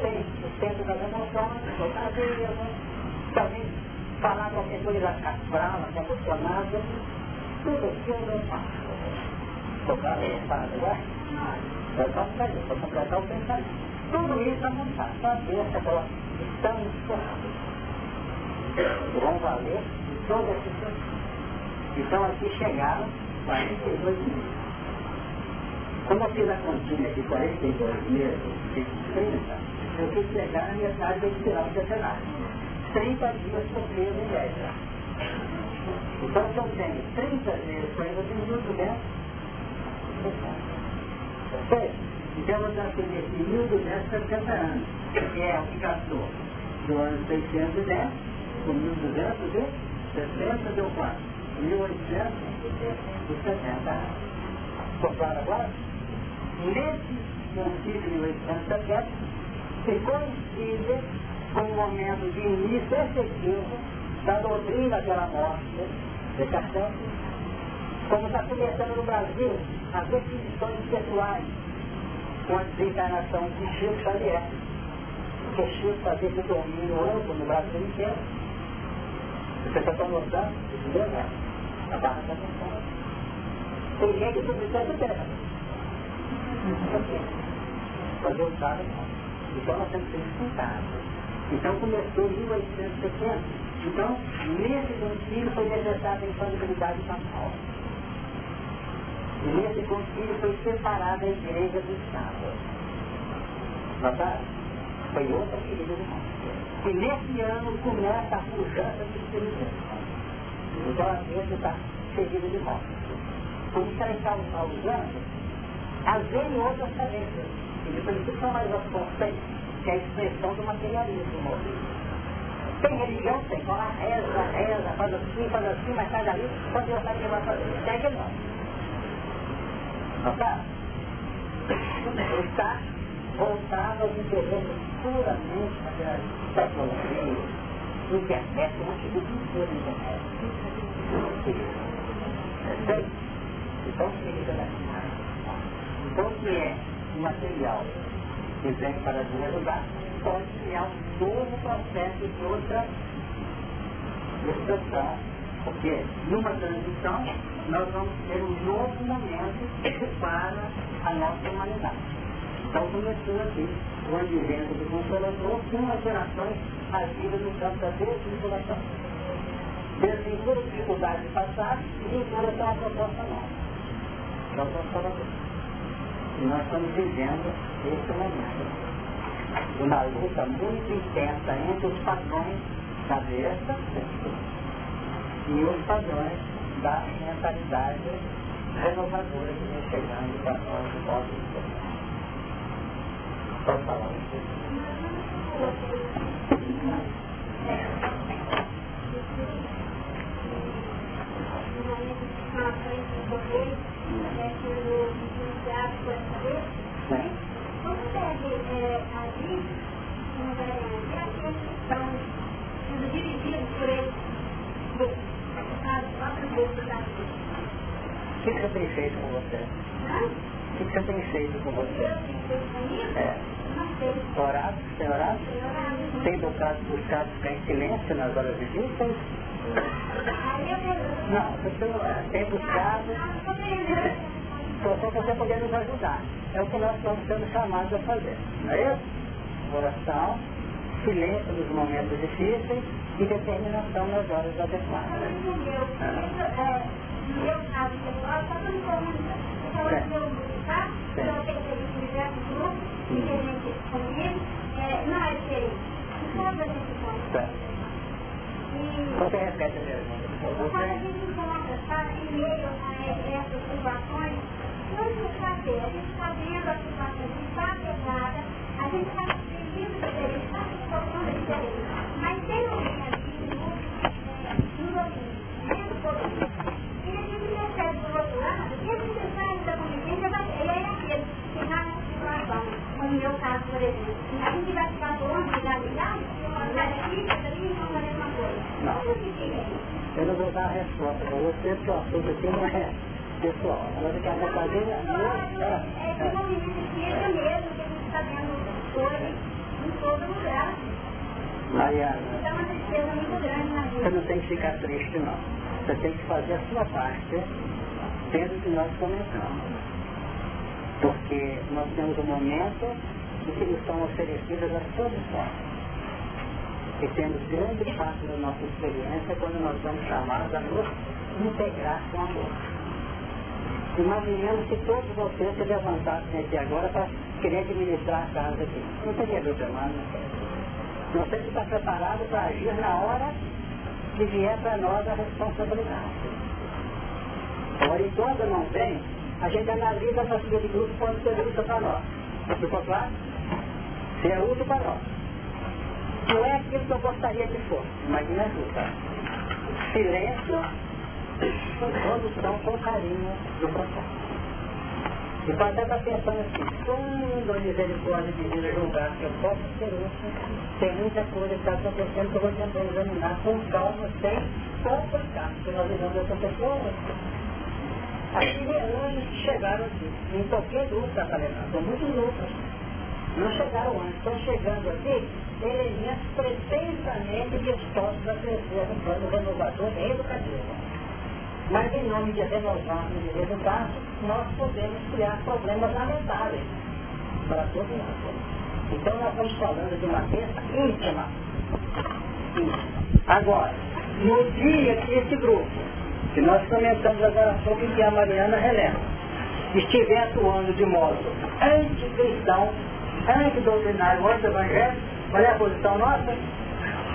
Speaker 1: Tem o centro das emoções, o cabelo, também falar qualquer coisa brava, emocionada, tudo aquilo eu faço. Tocar o padre, né? É só para isso, para completar o pensamento. Tudo isso é montado. Só pensa pela estamos forçados. Vão valer todas essas Então aqui chegaram 42 minutos. Como eu fiz a continha de 42 meses, de 30, eu quis chegar na metade do final do cenário. 30 dias mês em média. Então, se eu tenho 30 vezes 40 minutos, né? Ok? Então, eu vou transferir esse 1.260 anos, que é o que gastou do ano 610, com 1.260, deu quanto? 1.870 anos. Compraram agora? nesse concílio de 1870, se coincide como momento de início efetivo da doutrina pela morte de Kardec, como está começando no Brasil as definições pessoais com a desencarnação de Chico Xavier, porque Chico fazia esse domínio amplo no Brasil inteiro. Você está notando? Entendeu? A barra da atenção. Tem gente que publicou essa terra. Fazer o estado Então nós temos que ser explicados. Então começou em 1870. Então, nesse concílio foi decretada a infalibilidade pascal. E nesse concílio foi separada a igreja do Estado. Notaram? Foi outra querida do mundo. E nesse ano começa a pujança de civilização. Então a igreja está seguida de morte. Como está usando, às vezes outras carências. E depois isso são mais as conceitos que é a expressão do materialismo. Tem religião, tem. Fala, reza, reza, faz assim, faz assim, mas sai dali, quando Deus sabe o que vai fazer. Segue não. Está? Voltado aos interesses puramente materialistas. Tecnologia, internet, um monte de cultura internet. Então, querida, né? Então, que é material que vem para ajudar, pode criar um novo processo de outra expressão. Porque numa transição nós vamos ter um novo momento para a nossa humanidade. Então começou aqui o advento do Consolador com uma geração agida no campo da desvinculação. Desvincula a dificuldade de passar e vincula com a proposta nova. É o Consolador. E nós estamos vivendo esse momento. Uma luta muito intensa entre os padrões da besta e os padrões da mentalidade renovadora que vem chegando para nós do nosso Pode falar
Speaker 4: as próprias vezes da vida?
Speaker 1: O que você tem feito com você? O que você com você?
Speaker 4: Eu tenho feito comigo? É. Não sei.
Speaker 1: Orado? Tem orado? Tem buscado, buscado ficar em silêncio nas horas difíceis? Não, você tem buscado só para você poder nos ajudar. É o que nós estamos sendo chamados a fazer. Não é isso? Oração, silêncio nos momentos difíceis e determinação nas horas adequadas.
Speaker 4: Não não é.
Speaker 1: Você repete a pergunta, favor.
Speaker 4: Quando a gente encontra, sabe, em meio a essas situações, como saber? A gente está vendo a situação, a gente está pesada, a gente está sentindo diferente, está se colocando diferente. Mas tem alguém aqui no, no domínio, dentro do domínio, e a gente percebe do outro lado, que esse detalhe da convivência vai ser, ele é aquele que está nessa situação, como no meu caso, por exemplo. A gente vai ficar longe, ligar, ligar, vai aqui, vai ali, não é a mesma coisa.
Speaker 1: Não. Eu não vou dar a resposta para você, porque o assunto aqui não é pessoal. Ela quer fazer a
Speaker 4: minha... É movimento espírita mesmo, que a gente está vendo hoje em todo lugar.
Speaker 1: Mariana,
Speaker 4: é.
Speaker 1: Você não tem que ficar triste, não. Você tem que fazer a sua parte dentro que nós começamos. Porque nós temos um momento em que nos são oferecidas as soluções. E temos grande parte da nossa experiência quando nós somos chamados a nos integrar com amor. Imaginemos que todos vocês se levantassem aqui agora para querer administrar a casa aqui. Não teria dúvida mais. Nós temos que estar preparados para agir na hora que vier para nós a responsabilidade. Agora, enquanto não tem, a gente analisa a partilha de grupo pode ser útil para nós. Ficou claro? Se é útil para nós. Não é aquilo que eu gostaria que fosse, mas me ajuda. Silêncio condução com carinho do processo. E pode até estar pensando assim, quando a misericórdia divina julgar que eu posso ser útil, tem muita coisa que está acontecendo que eu vou tentar examinar com calma, sem complicar, porque nós vivemos essa pessoa. Aqui anos chegaram aqui, em qualquer luta levar, são muitos lutas. Não chegaram antes, estão chegando aqui elementos pretensamente dispostos a crescer no plano renovador e educativo. Mas em nome de renovar e resultados, nós podemos criar problemas lamentáveis para todos nós. Então nós estamos falando de uma crença íntima. Agora, no dia que esse grupo, que nós comentamos agora pouco que a Mariana relembra, estiver atuando de modo anticristão, antidoutrinário, anti-evangelho, qual é a posição nossa?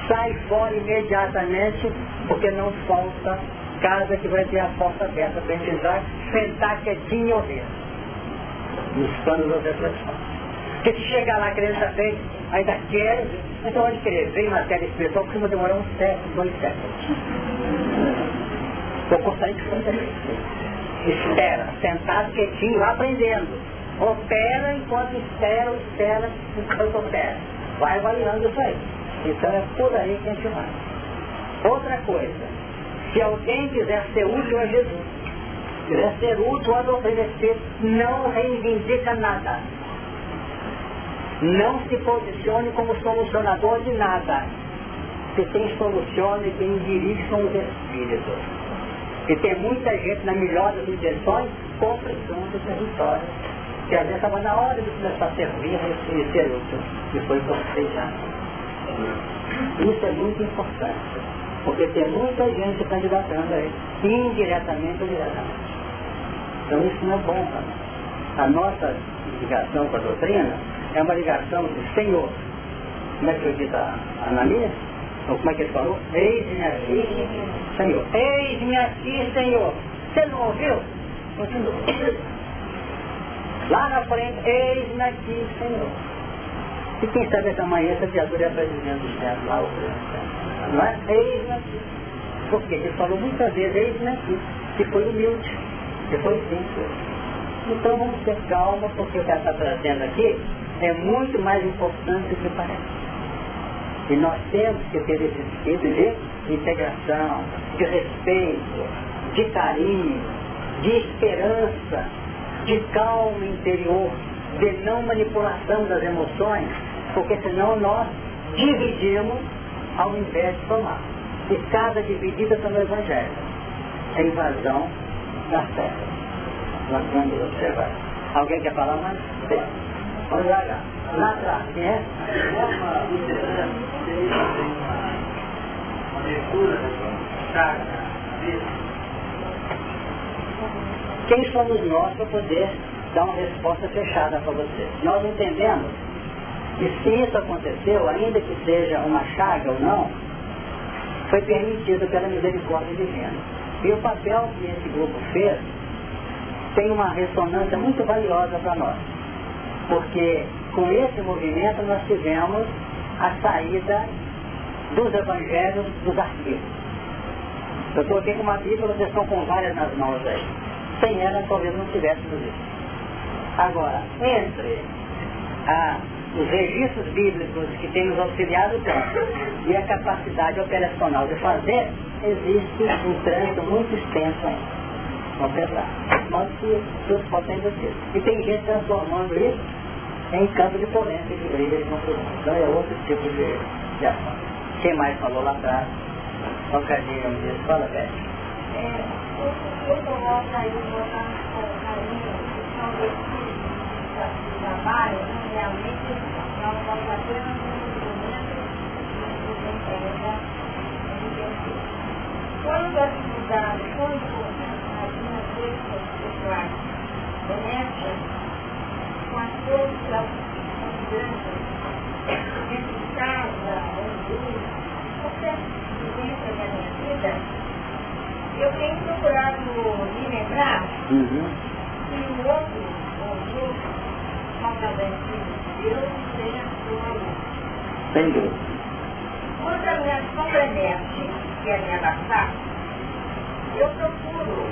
Speaker 1: Sai fora imediatamente, porque não falta casa que vai ter a porta aberta para entrar, sentar quietinho e ouvir. Nos planos da reflexão. Porque se chegar lá querendo saber, ainda quer, então pode querer ver matéria espiritual, porque vai demorar um século, dois séculos. Vou de fazer Espera, sentado quietinho, lá aprendendo. Opera enquanto espera, espera enquanto opera. Vai avaliando isso aí. Então é por aí que a gente vai. Outra coisa, se alguém quiser ser útil a Jesus, quiser ser útil a doutrina não reivindica nada. Não se posicione como solucionador de nada. Se quem soluciona e quem dirige são os espíritos. E tem muita gente, na melhor das intenções, complicando o território. Que às vezes estava na hora de começar a servir ser útil. E foi por já. Isso é muito importante. Porque tem muita gente candidatando aí, indiretamente ou diretamente. Então isso não é bom para nós. A nossa ligação com a doutrina é uma ligação do Senhor. Como é que eu disse a Ananias? Ou como é que ele falou? Eis-me aqui, Senhor. Eis-me aqui, Senhor. Você não ouviu? Continua. Lá na frente, eis-me aqui, Senhor. E quem sabe essa manhã essa criatura é a presidente do céu, lá o não é? Eis-me aqui. Porque ele falou muitas vezes, eis-me aqui, que foi humilde, que foi simples. Então vamos ter calma, porque o que ela está trazendo aqui é muito mais importante do que parece. E nós temos que ter esse espírito de integração, de respeito, de carinho, de esperança, de calma interior, de não manipulação das emoções, porque senão nós dividimos ao invés de tomar. E cada dividida está no Evangelho. É invasão da fé. Nós vamos observar. Alguém quer falar mais? Sim. Vamos lá. Lá atrás, quem é? Quem somos nós para poder dar uma resposta fechada para você? Nós entendemos e se isso aconteceu, ainda que seja uma chaga ou não, foi permitido pela misericórdia divina. E o papel que esse grupo fez tem uma ressonância muito valiosa para nós. Porque com esse movimento nós tivemos a saída dos evangelhos dos arquivos. Eu estou aqui com uma Bíblia, vocês estão com várias nas mãos aí. Sem ela talvez não tivéssemos isso. Agora, entre a os registros bíblicos que tem nos auxiliado tanto e a capacidade operacional de fazer, existe um trânsito muito extenso ainda. Mas que tudo pode ser investido. E tem gente transformando isso em campo de polêmica de briga de. Então é outro tipo de, de ação. Quem mais falou lá atrás? Trocadilho, um dia. Fala, velho. É,
Speaker 2: Quando a atividade, quando as minhas redes pessoais conectam com as coisas mudanças dentro de casa, ou qualquer vivência da minha vida, eu tenho procurado me lembrar uhum. que o outro, ou outro,
Speaker 1: sem dúvida.
Speaker 2: Quando a minha sombra emerge e a minha abraçar, eu procuro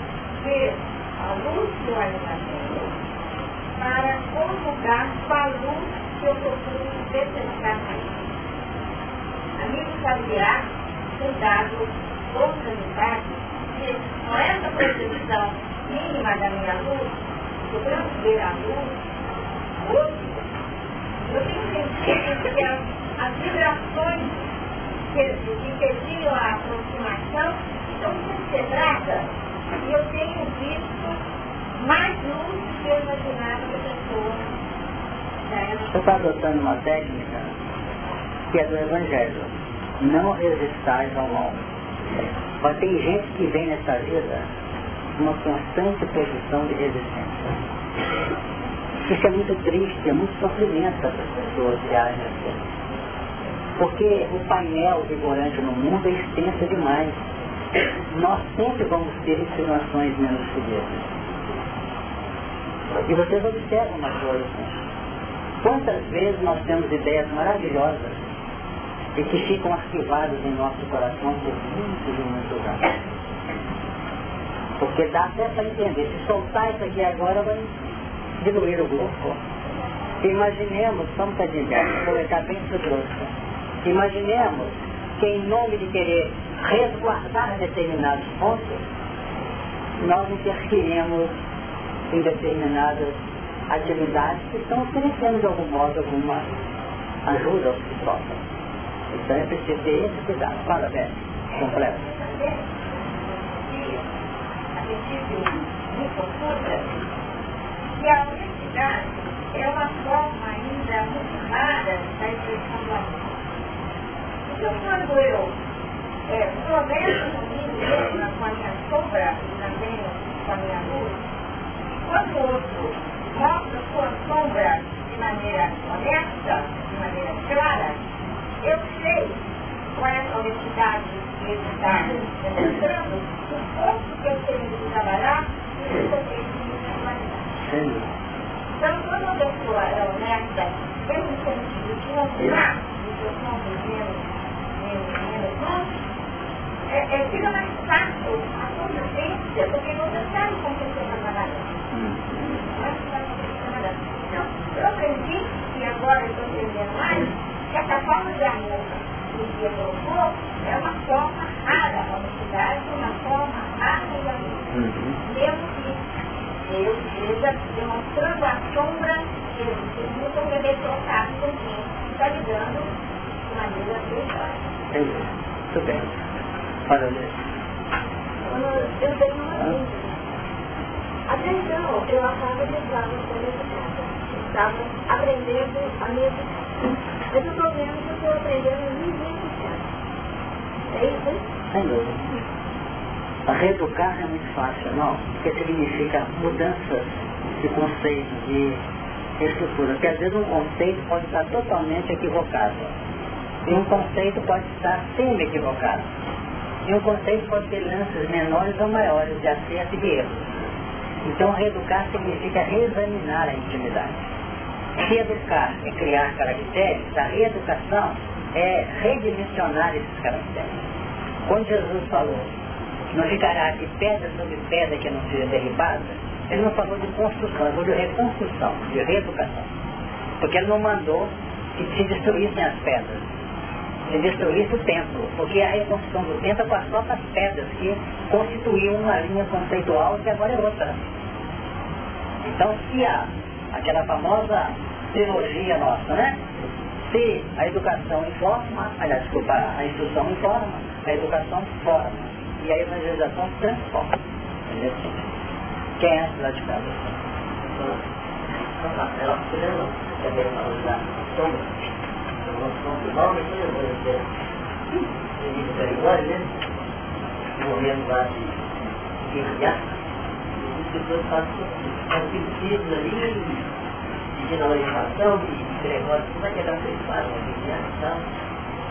Speaker 2: ver a luz que eu ainda tenho para conjugar com a luz que eu procuro detectar Amigos familiares têm dado oportunidade de, com essa percepção mínima da minha luz, procuramos ver a luz, eu tenho sentido que as, as vibrações que, que pediam a aproximação estão quebradas e eu tenho visto mais luz do que eu imaginava que a pessoa.
Speaker 1: Você está adotando uma técnica que é do Evangelho. Não resistais ao mal. Mas tem gente que vem nessa vida uma constante posição de resistência. Isso é muito triste, é muito sofrimento para as pessoas que agem assim. Porque o painel vigorante no mundo é extenso demais. Nós sempre vamos ter insinuações menos felizes. E vocês observam uma coisa. Quantas vezes nós temos ideias maravilhosas e que ficam arquivadas em nosso coração por muitos e muitos anos. Porque dá até para entender, se soltar isso aqui agora vai diluir o grupo. Imaginemos, vamos adivinhar, colocar bem grosso. Imaginemos que em nome de querer resguardar determinados pontos, nós interferimos em determinadas atividades que estão oferecendo de algum modo alguma ajuda aos que sofrem. Então é preciso ter esse cuidado. Beth, completo.
Speaker 2: E a honestidade é uma forma ainda muito rara da expressão do amor. Então quando eu é, converso comigo mesma com a minha sombra e também com a minha luz, quando o outro mostra sua sombra de maneira honesta, de maneira clara, eu sei qual é a honestidade que está demonstrando, o pouco que eu tenho de trabalhar que eu tenho de trabalhar. Então, quando a pessoa é honesta, tem um sentido de mostrar o que eu estou vivendo, menos, é, é, fica mais fácil a consciência, porque você sabe com que você está trabalhando. Então, eu aprendi, e agora estou entendendo mais, essa forma de amor que o dia colocou é uma forma rara, a honestidade é uma forma rara de amor. Uhum. Mesmo que Deus esteja demonstrando a sombra que ele nunca poder trocar com quem está lidando de maneira espiritual.
Speaker 1: Muito bem. Para ler.
Speaker 2: Eu tenho uma dúvida. Até então, eu achava que estava educada. Estava aprendendo a educar. Mas eu estou que eu estou aprendendo a me É isso? Sem dúvida.
Speaker 1: A reeducar é muito fácil, não? Porque significa mudanças de conceito, de estrutura. Porque às vezes um conceito pode estar totalmente equivocado. E um conceito pode estar semi-equivocado. E um conceito pode ter lances menores ou maiores de acerto e de erro. Então reeducar significa reexaminar a intimidade. Reeducar é criar caracteres, a reeducação é redimensionar esses caracteres. Quando Jesus falou, não ficará aqui pedra sobre pedra que não seja derribada, ele não falou de construção, ele falou de reconstrução, de reeducação. Porque ele não mandou que se destruíssem as pedras, se destruísse o templo, porque a reconstrução do templo é com as próprias pedras que constituíam uma linha conceitual que agora é outra. Então, se há aquela famosa trilogia nossa, né? Se a educação informa, aliás, desculpa, a instrução informa, a educação forma e a evangelização transforma. Entendeu? Quem é lá de casa?
Speaker 3: Ela lembra também da sombra, que né? Morrendo lá de guerrear. E as pessoas fazem sentido ali, pedindo orientação de Gregório, como é que era vocês fazem a então,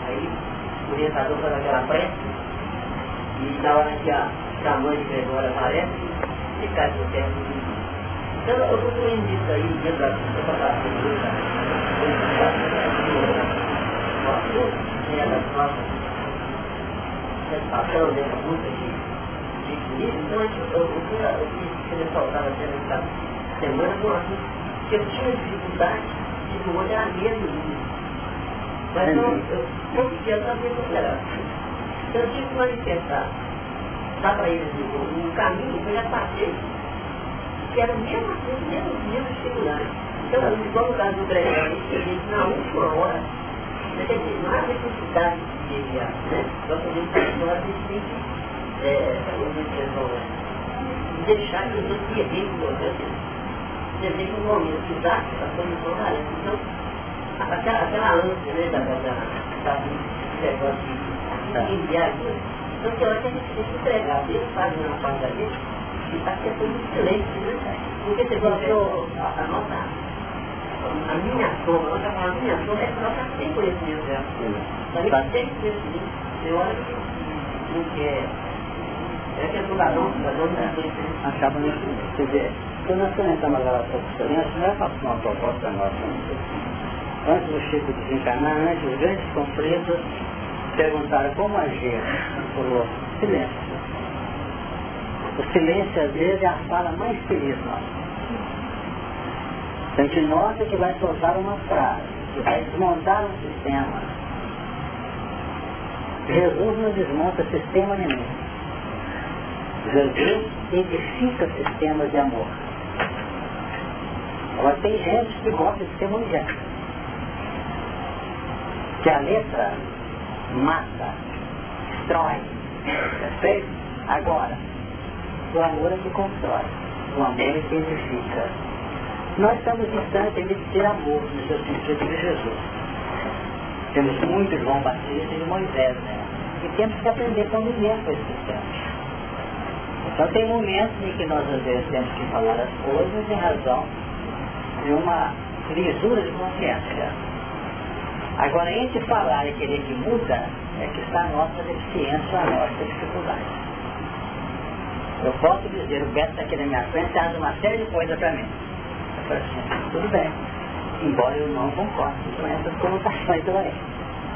Speaker 3: Aí o orientador faz aquela prece e na hora que a, que a mãe de Gregório aparece, ele cai do tempo. Então eu estou comendo isso aí dentro da propagação do satisfação dessa luta de, de então eu, quis ressaltar na semana do porque eu tinha dificuldade de não olhar mesmo. Mas não, eu conseguia tolerância. Então eu tive que manifestar dá para eles um caminho que eu já passei, que era o mesmo, o mesmo, mesmo dificuldade. Então, igual no caso do ele disse, na última hora, dizer, não há necessidade de enviar, né? Nós podemos fazer, a gente tem que, é, deixar que os outros viverem o processo, viverem o momento, que dá a condição da lei. Então, aquela, aquela ânsia, né, da, da, da, da negócio de enviar aquilo, então, tem hora que a gente tem que entregar, Deus faz uma parte da gente, e está sempre muito silêncio, né? Porque você gostou a nossa, a minha soma, a nossa a minha soma é que nós já tem conhecimento dela. Mas a gente tem conhecimento, tem hora que não quer. É que é do ladrão, o ladrão não conhecimento.
Speaker 1: Acaba nisso. Quer dizer, quando nós começamos a relação com o Senhor, não é para uma proposta nossa. Antes do Chico desencarnar, antes dos grandes conflitos, perguntaram como agir. Falou, silêncio. O silêncio às vezes é a fala mais feliz nossa. A gente nota que vai soltar uma frase, que vai desmontar um sistema. Jesus não desmonta sistema nenhum. Jesus edifica sistemas de amor. Agora tem gente que gosta de ser mulher. Que a letra mata, destrói. Perfeito? Agora, o amor é que constrói, o amor é que edifica. Nós estamos distantes de ser amor, no seu sentido de Jesus. Temos muito João Batista e Moisés, né? E temos que aprender a conviver com esse sistema. Então tem momentos em que nós às vezes temos que falar as coisas em razão de uma lisura de consciência. Agora, entre falar e querer que muda, é que está a nossa deficiência, a nossa dificuldade. Eu posso dizer, o Beto está aqui na minha frente, traz uma série de coisas para mim. Eu falo assim, tudo bem. Embora eu não concorde com essas conotações do.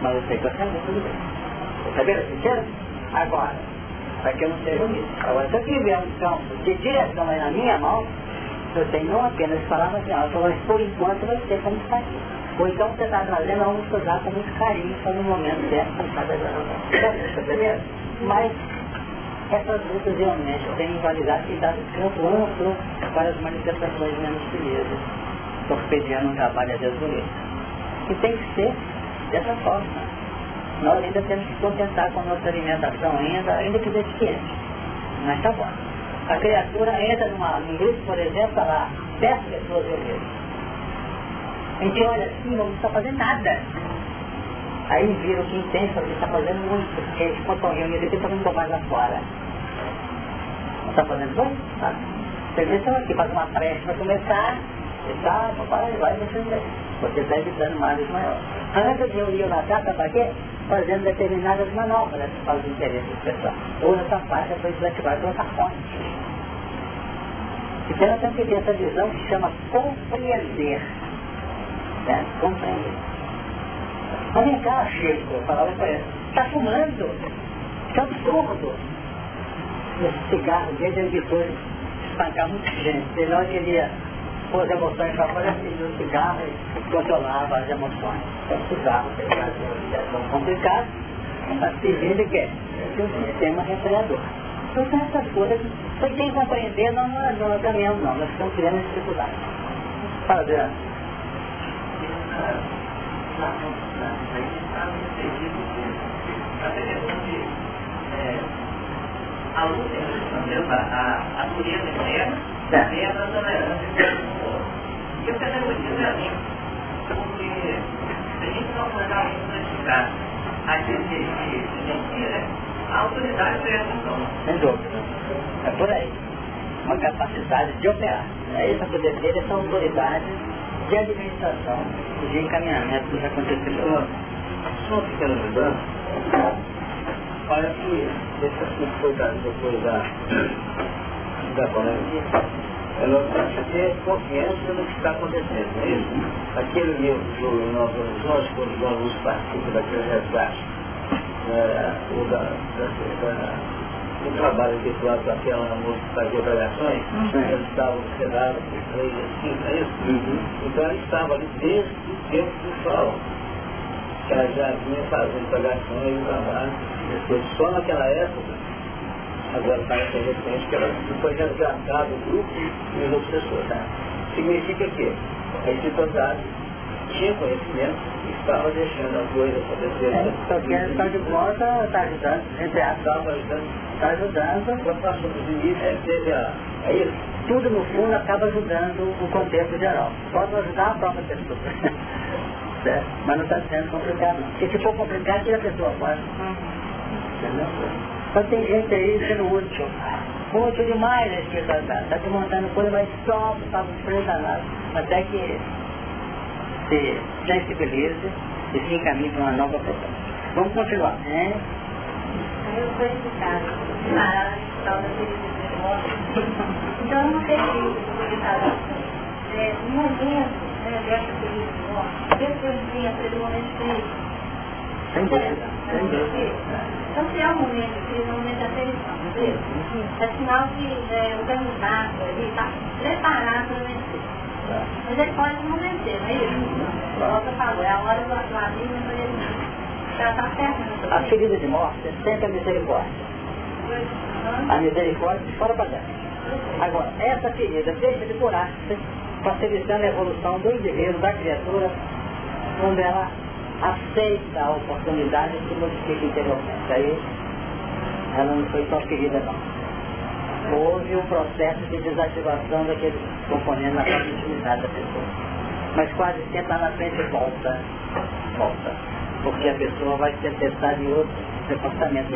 Speaker 1: Mas eu sei que eu sei, tudo bem. Está vendo sincero? Agora, para que eu não seja isso. Agora, se eu tiver um campo de direção na minha mão, eu tenho não apenas falar, mas por enquanto vai ser como está aqui. Ou então você está trazendo, vamos usar com muito carinho, só no momento certo, como está entendendo? Mas essas lutas realmente têm validade e dado campo amplo para as manifestações menos felizes, torpedeando um trabalho desolado. E tem que ser dessa forma. Nós ainda temos que contentar com a nossa alimentação ainda, ainda que deficiente. Mas está bom. A criatura entra numa, num por exemplo, lá, 10 pessoas reunidas a gente olha assim, não está fazendo nada. Aí viram que entende, que está fazendo muito, porque eles estão reunidos aqui, estão indo mais lá fora. Não está fazendo bom? Tá? Vocês estão aqui, faz uma prece para começar, e tá, papai, vai defender. Você está evitando males maiores. Antes de reunir na data, para quê? Fazendo determinadas manobras para os interesses pessoais. Ou nessa parte, depois vai ativar outra fonte. Então nós temos que ter essa visão que chama compreender né? Compreende. Mas vem cá, Chico, falava para ele, está fumando, que absurdo. Esse cigarro dele, ele depois espancar muita gente. Ele não queria pôr as emoções para fora, acendia o cigarro e controlava as emoções. Então, o cigarro tem é complicado, mas se ele quer, é um sistema refreador. Então, essas coisas que tem que compreender, não, não, não, não, não, nós estamos criando dificuldade. Fala, Adriano
Speaker 3: a luz entendeu? A, a pureza interna e a tolerância E eu quero dizer assim, porque se a gente não for realmente praticar aquilo que a gente tira, a autoridade perde o tom.
Speaker 1: Sem dúvida. É por aí. Uma capacidade de operar. É essa poder ter essa autoridade de administração de encaminhamento dos acontecimentos.
Speaker 5: Só pequena mudança. Olha que esse assunto foi da, depois da, da polêmica, ela precisa ter confiança no que está acontecendo, é isso? Aquele livro do Novo Horizonte, quando o alunos participam daquele resgate, é, o da, da, da no trabalho habitual com aquela moça que fazia pregações, uhum. eles estavam observados por três assim, não é isso? Uhum. Então ela estava ali desde o tempo do sol. Que ela já vinha fazendo pregações e trabalho. Só naquela época, agora parece recente que ela foi resgatada do grupo e os outros pessoas. Tá? Significa que a espiritualidade tinha conhecimento e estava deixando a coisa acontecer. É,
Speaker 1: só que ela está de volta, está ajudando, entre aspas. Estava ajudando. Está ajudando.
Speaker 5: Quando passou dos é, teve a... É isso?
Speaker 1: Tudo no fundo acaba ajudando o contexto geral. Pode ajudar a própria pessoa. certo? Mas não está sendo complicado não. Porque se for complicado, tira a pessoa fora. Entendeu? Então tem gente aí sendo útil. Útil demais a espiritualidade. Está te montando coisa, mas só para enfrentar nada. Até que se sensibilize e se encaminhe para uma nova proposta. Vamos continuar.
Speaker 2: Né? Eu sou explicado. Então eu não sei se é, no momento né, dessa feliz morte, depois vinha aquele momento feliz. Sem dúvida. Sem dúvida. Então se é um momento que o momento da felicidade, é sinal que é, o candidato está preparado para vencer. Mas ele pode não vencer, não é isso? Volta falou, é a hora do abismo para ele já está certo.
Speaker 1: A ferida de morte é sempre a misericórdia. A misericórdia de fora para dentro. Agora, essa ferida deixa de curar-se, facilitando a evolução do indivíduo, da criatura, quando ela aceita a oportunidade e se modifica interiormente. Aí ela não foi só ferida não houve um processo de desativação daquele componente na própria intimidade da pessoa. Mas quase sempre lá na frente volta, volta. Porque a pessoa vai ser testada em outros departamentos.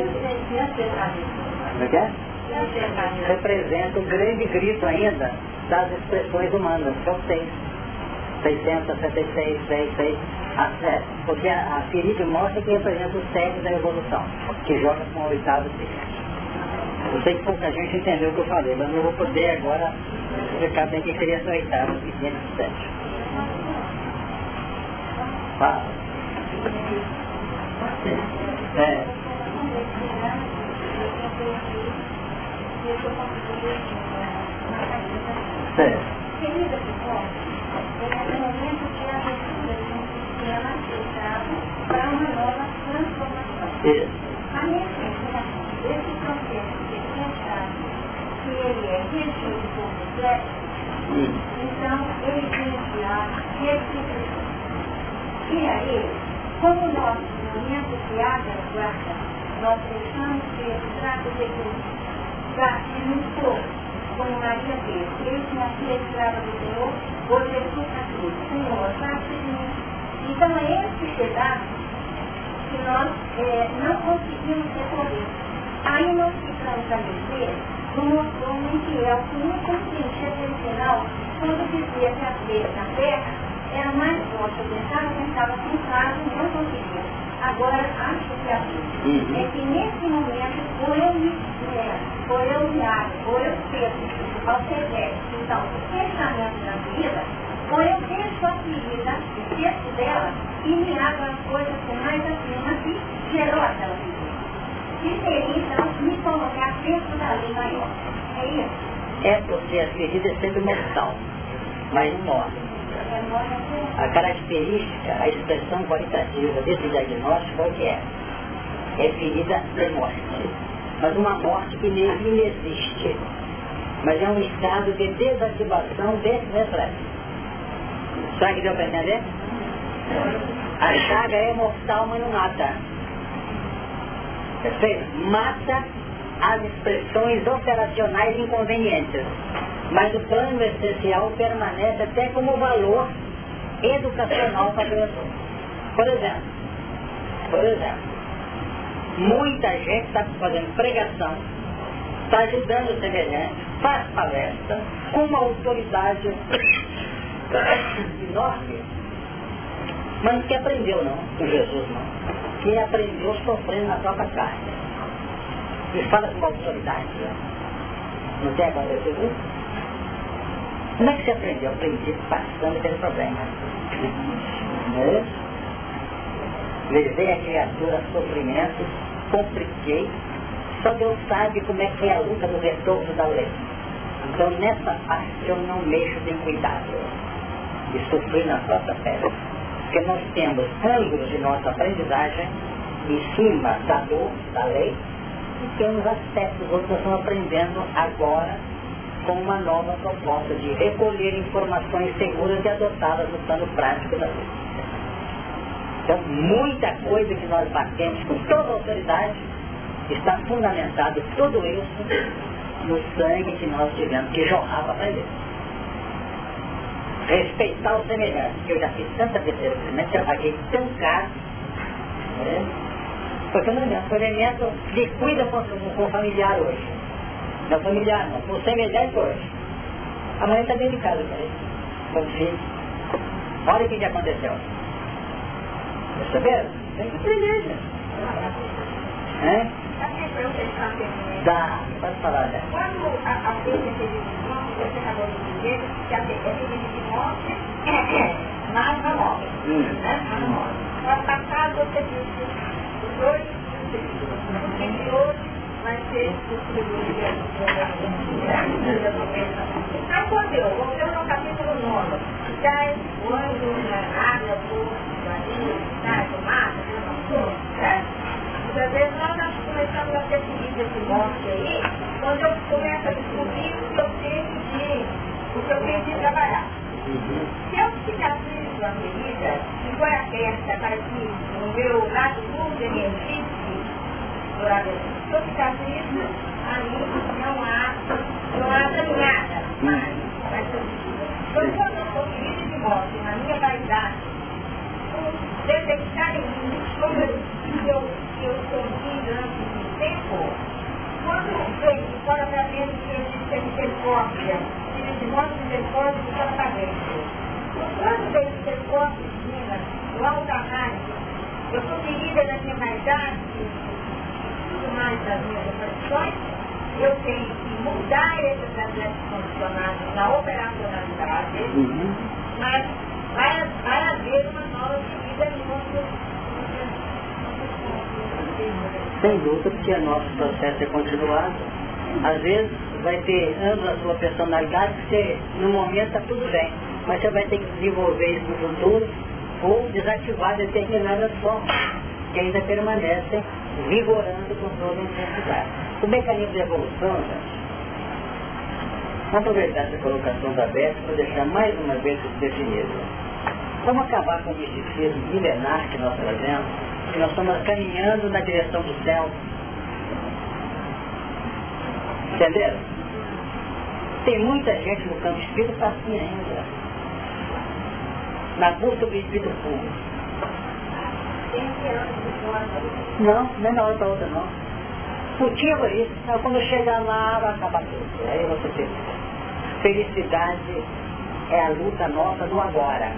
Speaker 1: Como é que é? Representa o grande grito ainda das expressões humanas, que é o 6. 666, 6, 6, a 7. Porque a, a ferida mostra que representa o 7 da evolução, que joga com o oitavo seguinte. Eu sei que pouca gente entendeu o que eu falei, mas eu vou poder agora explicar bem que seria essa oitava e quinhentos sete. Fala. É. Certo.
Speaker 2: Para uma nova transformação.
Speaker 1: Isso.
Speaker 2: A minha esse processo que ele é regido por então ele tem que reciprocidade. E aí, como nós, no momento que a guarda, nós deixamos que esse trato de no corpo, como Maria fez, eis escrava do Senhor, hoje é sua cruz, Senhor, de mim. Então é esse pedaço que nós é, não conseguimos recorrer. Aí nós ficamos a dizer mostrou um infiel que não compreendia até o final, quando dizia que a fé na terra era mais forte. Eu pensava, pensava, pensava não conseguia. Agora, acho que a uhum. é que nesse momento, ou eu me esmero, ou eu me abro, ou eu cedo ao ser então, o fechamento da vida, ou eu deixo a ferida, esqueço dela, e me abro as coisas com mais acima que gerou aquela vida que seria então me colocar dentro da lei maior. É isso?
Speaker 1: É porque a ferida é sempre mortal, mas morre. É a característica, a expressão qualitativa desse diagnóstico é o que é? É ferida de morte. Mas uma morte que nem existe. Mas é um estado de desativação desse reflexo. Sabe que deu para entender? A chaga é mortal, mas não mata. Perfeito? Mata as expressões operacionais inconvenientes. Mas o plano essencial permanece até como valor educacional para a pessoa. Por exemplo, por exemplo, muita gente está fazendo pregação, está ajudando o semelhante, faz palestra, com uma autoridade enorme, mas que aprendeu não, com Jesus não que aprendeu sofrendo na própria carne. E fala com autoridade. Não tem acontecido isso? Como é que você aprendeu? Aprendi passando aquele problema. É Levei a criatura a sofrimento, compliquei, Só Deus sabe como é que é a luta do retorno da lei. Então nessa parte eu não mexo de cuidado de sofrer na nossa pele. Porque nós temos ângulos de nossa aprendizagem em cima da dor, da lei, e temos aspectos outros estamos aprendendo agora com uma nova proposta de recolher informações seguras e adotá-las no plano prático da lei. Então, muita coisa que nós batemos com toda autoridade está fundamentado tudo isso no sangue que nós tivemos que jorrava para ele. Respeitar o semelhante, que eu já fiz tanta besteira semelhante, eu paguei tão caro, né? porque não adianta, o elemento liquida com, com o familiar hoje. Não familiar não, com o semelhante hoje. Amanhã está dentro de casa, peraí, com o filho. Olha o que, que aconteceu. Perceberam? Tem que aprender, gente. É? Dá, pode falar, né?
Speaker 2: Quando a, a Bíblia teve você acabou de dizer que a Bíblia de morte é mais na morte. Né? No passado você disse os dois e hoje vai ser quando eu, vou ver no capítulo 9, já quando a água, o marinho, a tomada, né? Às vezes nós começamos a ter seguido esse monte aí, quando eu começo a descobrir o que eu tenho de, o que eu tenho de trabalhar. Se eu cicatrizo a ferida, e foi aberta para que o meu lado mundo existe, se eu cicatrizo, aí não há, não há caminhada. Então, quando eu sou ferida de morte, na minha vaidade, detectar em mim sobre o que eu que eu escondi durante tempo, quando veio de fora para dentro que existe misericórdia, e de modo misericórdia de fora para dentro. Quando veio misericórdia divina, do alto da eu sou ferida da minha vaidade, tudo mais das minhas operações, eu tenho que mudar esses atletas condicionados na operacionalidade, uhum. mas vai, vai haver uma nova ferida no nosso
Speaker 1: sem dúvida, porque o nosso processo é continuado. Às vezes vai ter ambas a sua personalidade, porque no momento está tudo bem, mas você vai ter que desenvolver isso no futuro ou desativar determinadas formas que ainda permanecem vigorando com toda a intensidade. O mecanismo de evolução, gente, Vamos aproveitar essa colocação da Beth para deixar mais uma vez definido. Vamos acabar com o misticismo milenar que nós trazemos que nós estamos caminhando na direção do céu. Entenderam? Tem muita gente no campo espírita assim ainda. Na busca do espírito puro. Não, não é na hora para outra não. É isso. Então, quando chegar lá, vai acabar tudo. Aí você tem. Felicidade é a luta nossa do agora.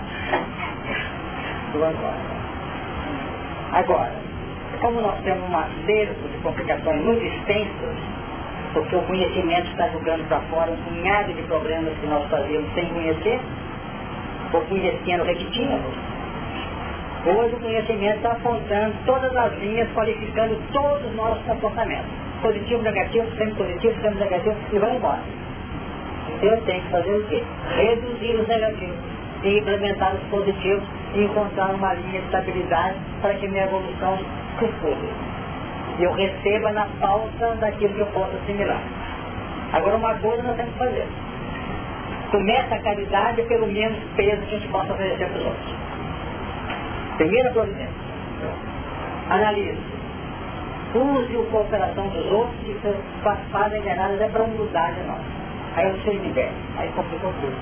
Speaker 1: Do agora. Agora, como nós temos um acervo de complicações muito extensas, porque o conhecimento está jogando para fora um punhado de problemas que nós fazíamos sem conhecer, ou conhecendo repetindo, hoje o conhecimento está apontando todas as linhas, qualificando todos os nossos comportamentos. Positivo, negativo, sempre positivo, sempre negativo, e vai embora. Eu tenho que fazer o quê? Reduzir os negativos e implementar os positivos e encontrar uma linha de estabilidade para que minha evolução circule. E eu receba na falta daquilo que eu posso assimilar. Agora uma coisa nós temos que fazer. Começa a caridade pelo menos peso que a gente possa oferecer para os outros. Primeira providência. Analise. Use a cooperação dos outros que fazem enganadas é para mudar de nós. Aí você me der. Aí complicou tudo.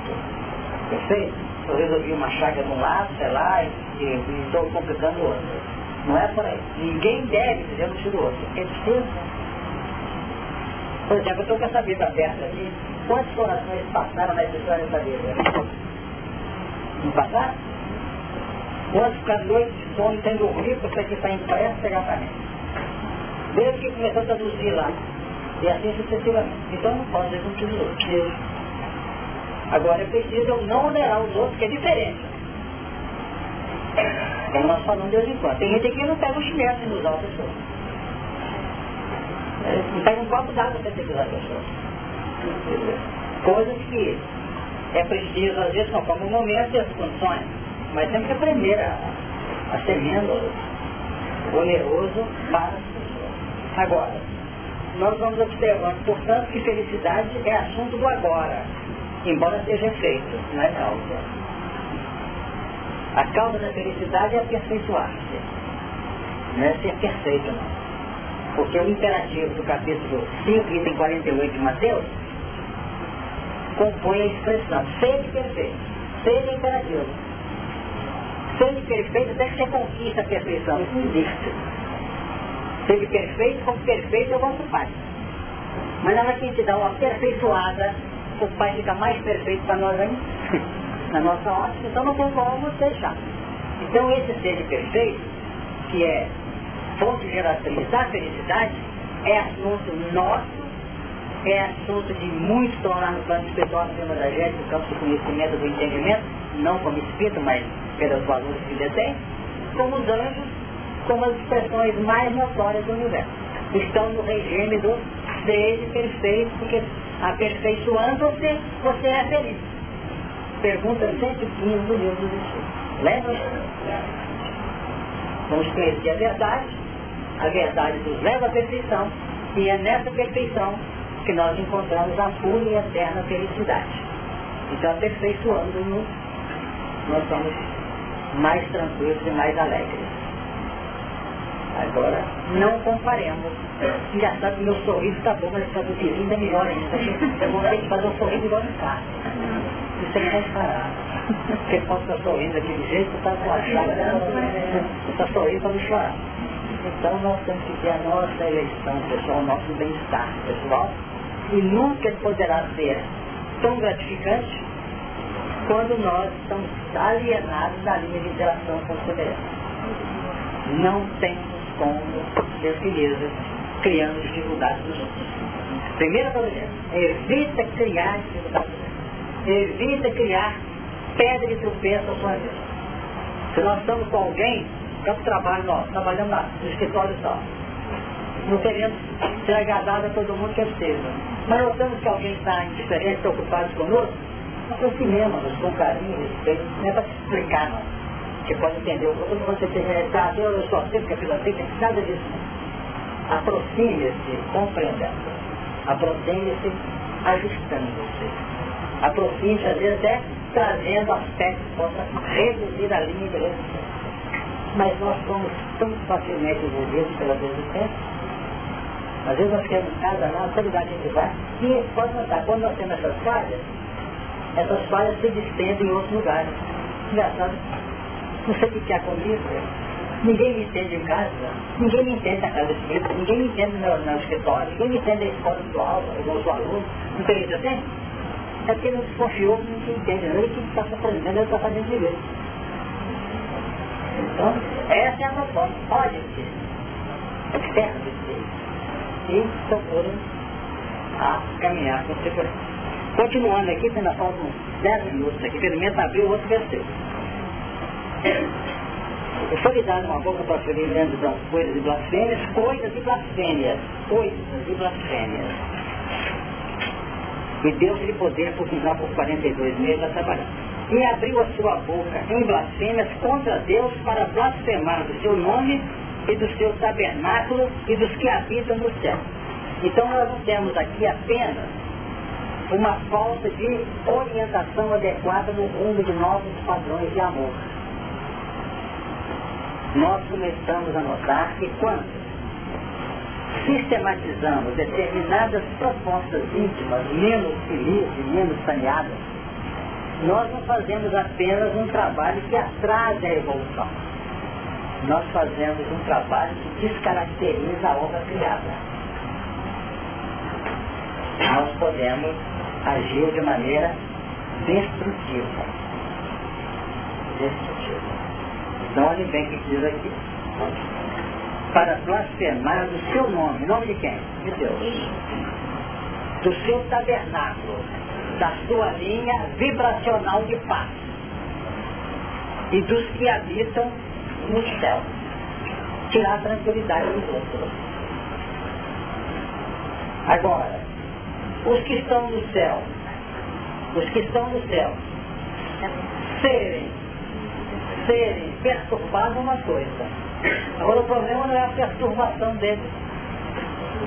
Speaker 1: Perfeito? eu resolvi uma chaga de um lado, sei lá, e estou complicando o outro. Não é por aí. Ninguém deve dizer um do outro. É preciso. Por exemplo, eu estou com essa vida aberta aqui. Quantos corações passaram na história dessa vida? Não passaram? Quantos ficaram noites de sono sem dormir porque aqui está impresso pegar para mim? Desde que começou a traduzir lá. E assim sucessivamente. Então não pode dizer um do outro. Agora é preciso não onerar os outros, que é diferente. Como nós falamos de vez em quando. Tem gente que não pega o chinelo sem usar a pessoa. É, pega um copo d'água para ter a pessoa. Coisas que é preciso, às vezes, conforme o momento e as condições. Mas temos que aprender a, a ser menos oneroso para as pessoas. Agora, nós vamos observando, portanto, que felicidade é assunto do agora, embora seja efeito, não é causa. A causa da felicidade é aperfeiçoar-se, não é ser perfeito, não. Porque o imperativo do capítulo 5, item 48 de Mateus, compõe a expressão seja perfeito, seja imperativo. Seja perfeito até que você conquista a perfeição, isso não existe. Seja perfeito, como perfeito é o vosso Pai. Mas na hora que a gente dá uma aperfeiçoada, o Pai fica mais perfeito para nós ainda, na nossa ótica, então não tem como deixar. Então esse seja perfeito, que é fonte geratriz da felicidade, é assunto nosso é assunto de muito lá no plano espiritual, no da gente, no campo do conhecimento, do entendimento, não como espírito, mas pelos valores que detém, como os anjos, como as expressões mais notórias do universo. Estão no regime do seja perfeito, porque aperfeiçoando você, você é feliz. Pergunta 115 do livro dos Espíritos. Lembra? Vamos conhecer a verdade, a verdade nos leva à perfeição, e é nessa perfeição que nós encontramos a pura e eterna felicidade. Então, aperfeiçoando-nos, nós somos mais tranquilos e mais alegres. Agora, não comparemos. Engraçado que meu sorriso está bom, mas está do vizinho ainda melhor ainda. Eu vou ter que fazer um sorriso igual de carro. Isso vai parar. Porque pode estar sorrindo daquele jeito, está com a chave, está sorrindo para não chorar. Então nós temos que ter a nossa eleição pessoal, o nosso bem-estar pessoal, e nunca poderá ser tão gratificante quando nós estamos alienados da linha de interação com o semelhante. Não temos como felizes criando dificuldades dos outros. Primeira coisa, evita criar dificuldades Evita criar pedra de tropeço à sua. Se nós estamos com alguém, tanto trabalho nós, trabalhando no escritório só, não queremos ser agradável a todo mundo que seja. Mas notamos que alguém está indiferente, preocupado conosco, aproximemos-nos com carinho, respeito, não é para explicar não. Você pode entender, quando você tem tá, eu só sei que a fila tem, nada disso. Aproxime-se compreendendo. Aproxime-se ajustando-se. Aproxime-se, às vezes, até trazendo aspectos que reduzir a linha de resistência. Mas nós somos tão facilmente envolvidos pela resistência às vezes nós queremos casa lá, todo lugar que a gente vai, e pode notar, quando nós temos essas falhas, essas falhas se distendem em outros lugares. Engraçado. Não sei o que é comigo. Ninguém me entende em casa, ninguém me entende na casa espírita, ninguém me entende no, no escritório, ninguém me entende na escola do aula, eu sou aluno, não tem isso assim? É porque não desconfiou, não se entende, não. ele que está aprendendo, ele está fazendo direito. Então, essa é a proposta, pode ser, observe ser e procuram a caminhar com segurança. Continuando aqui, ainda faltam uns 10 minutos aqui, pelo menos abrir o outro versículo. Eu sou lhe dado uma boca para ferir dentro das coisas e blasfêmias, coisas e blasfêmias, coisas e blasfêmias. E Deus-lhe poder por continuar por 42 meses a trabalhar. E abriu a sua boca em blasfêmias contra Deus para blasfemar do seu nome e do seu tabernáculo e dos que habitam no céu. Então nós temos aqui apenas uma falta de orientação adequada no rumo de novos padrões de amor. Nós começamos a notar que quando sistematizamos determinadas propostas íntimas, menos felizes, menos saneadas, nós não fazemos apenas um trabalho que atrasa a evolução nós fazemos um trabalho que descaracteriza a obra criada. Nós podemos agir de maneira destrutiva. Destrutiva. Então olha bem o que diz aqui. Para blasfemar do seu nome. Nome de quem? De Deus. Do seu tabernáculo. Da sua linha vibracional de paz. E dos que habitam no céu. Tirar a tranquilidade dos outros. Agora, os que estão no céu, os que estão no céu, serem, serem perturbados uma coisa. Agora o problema não é a perturbação deles,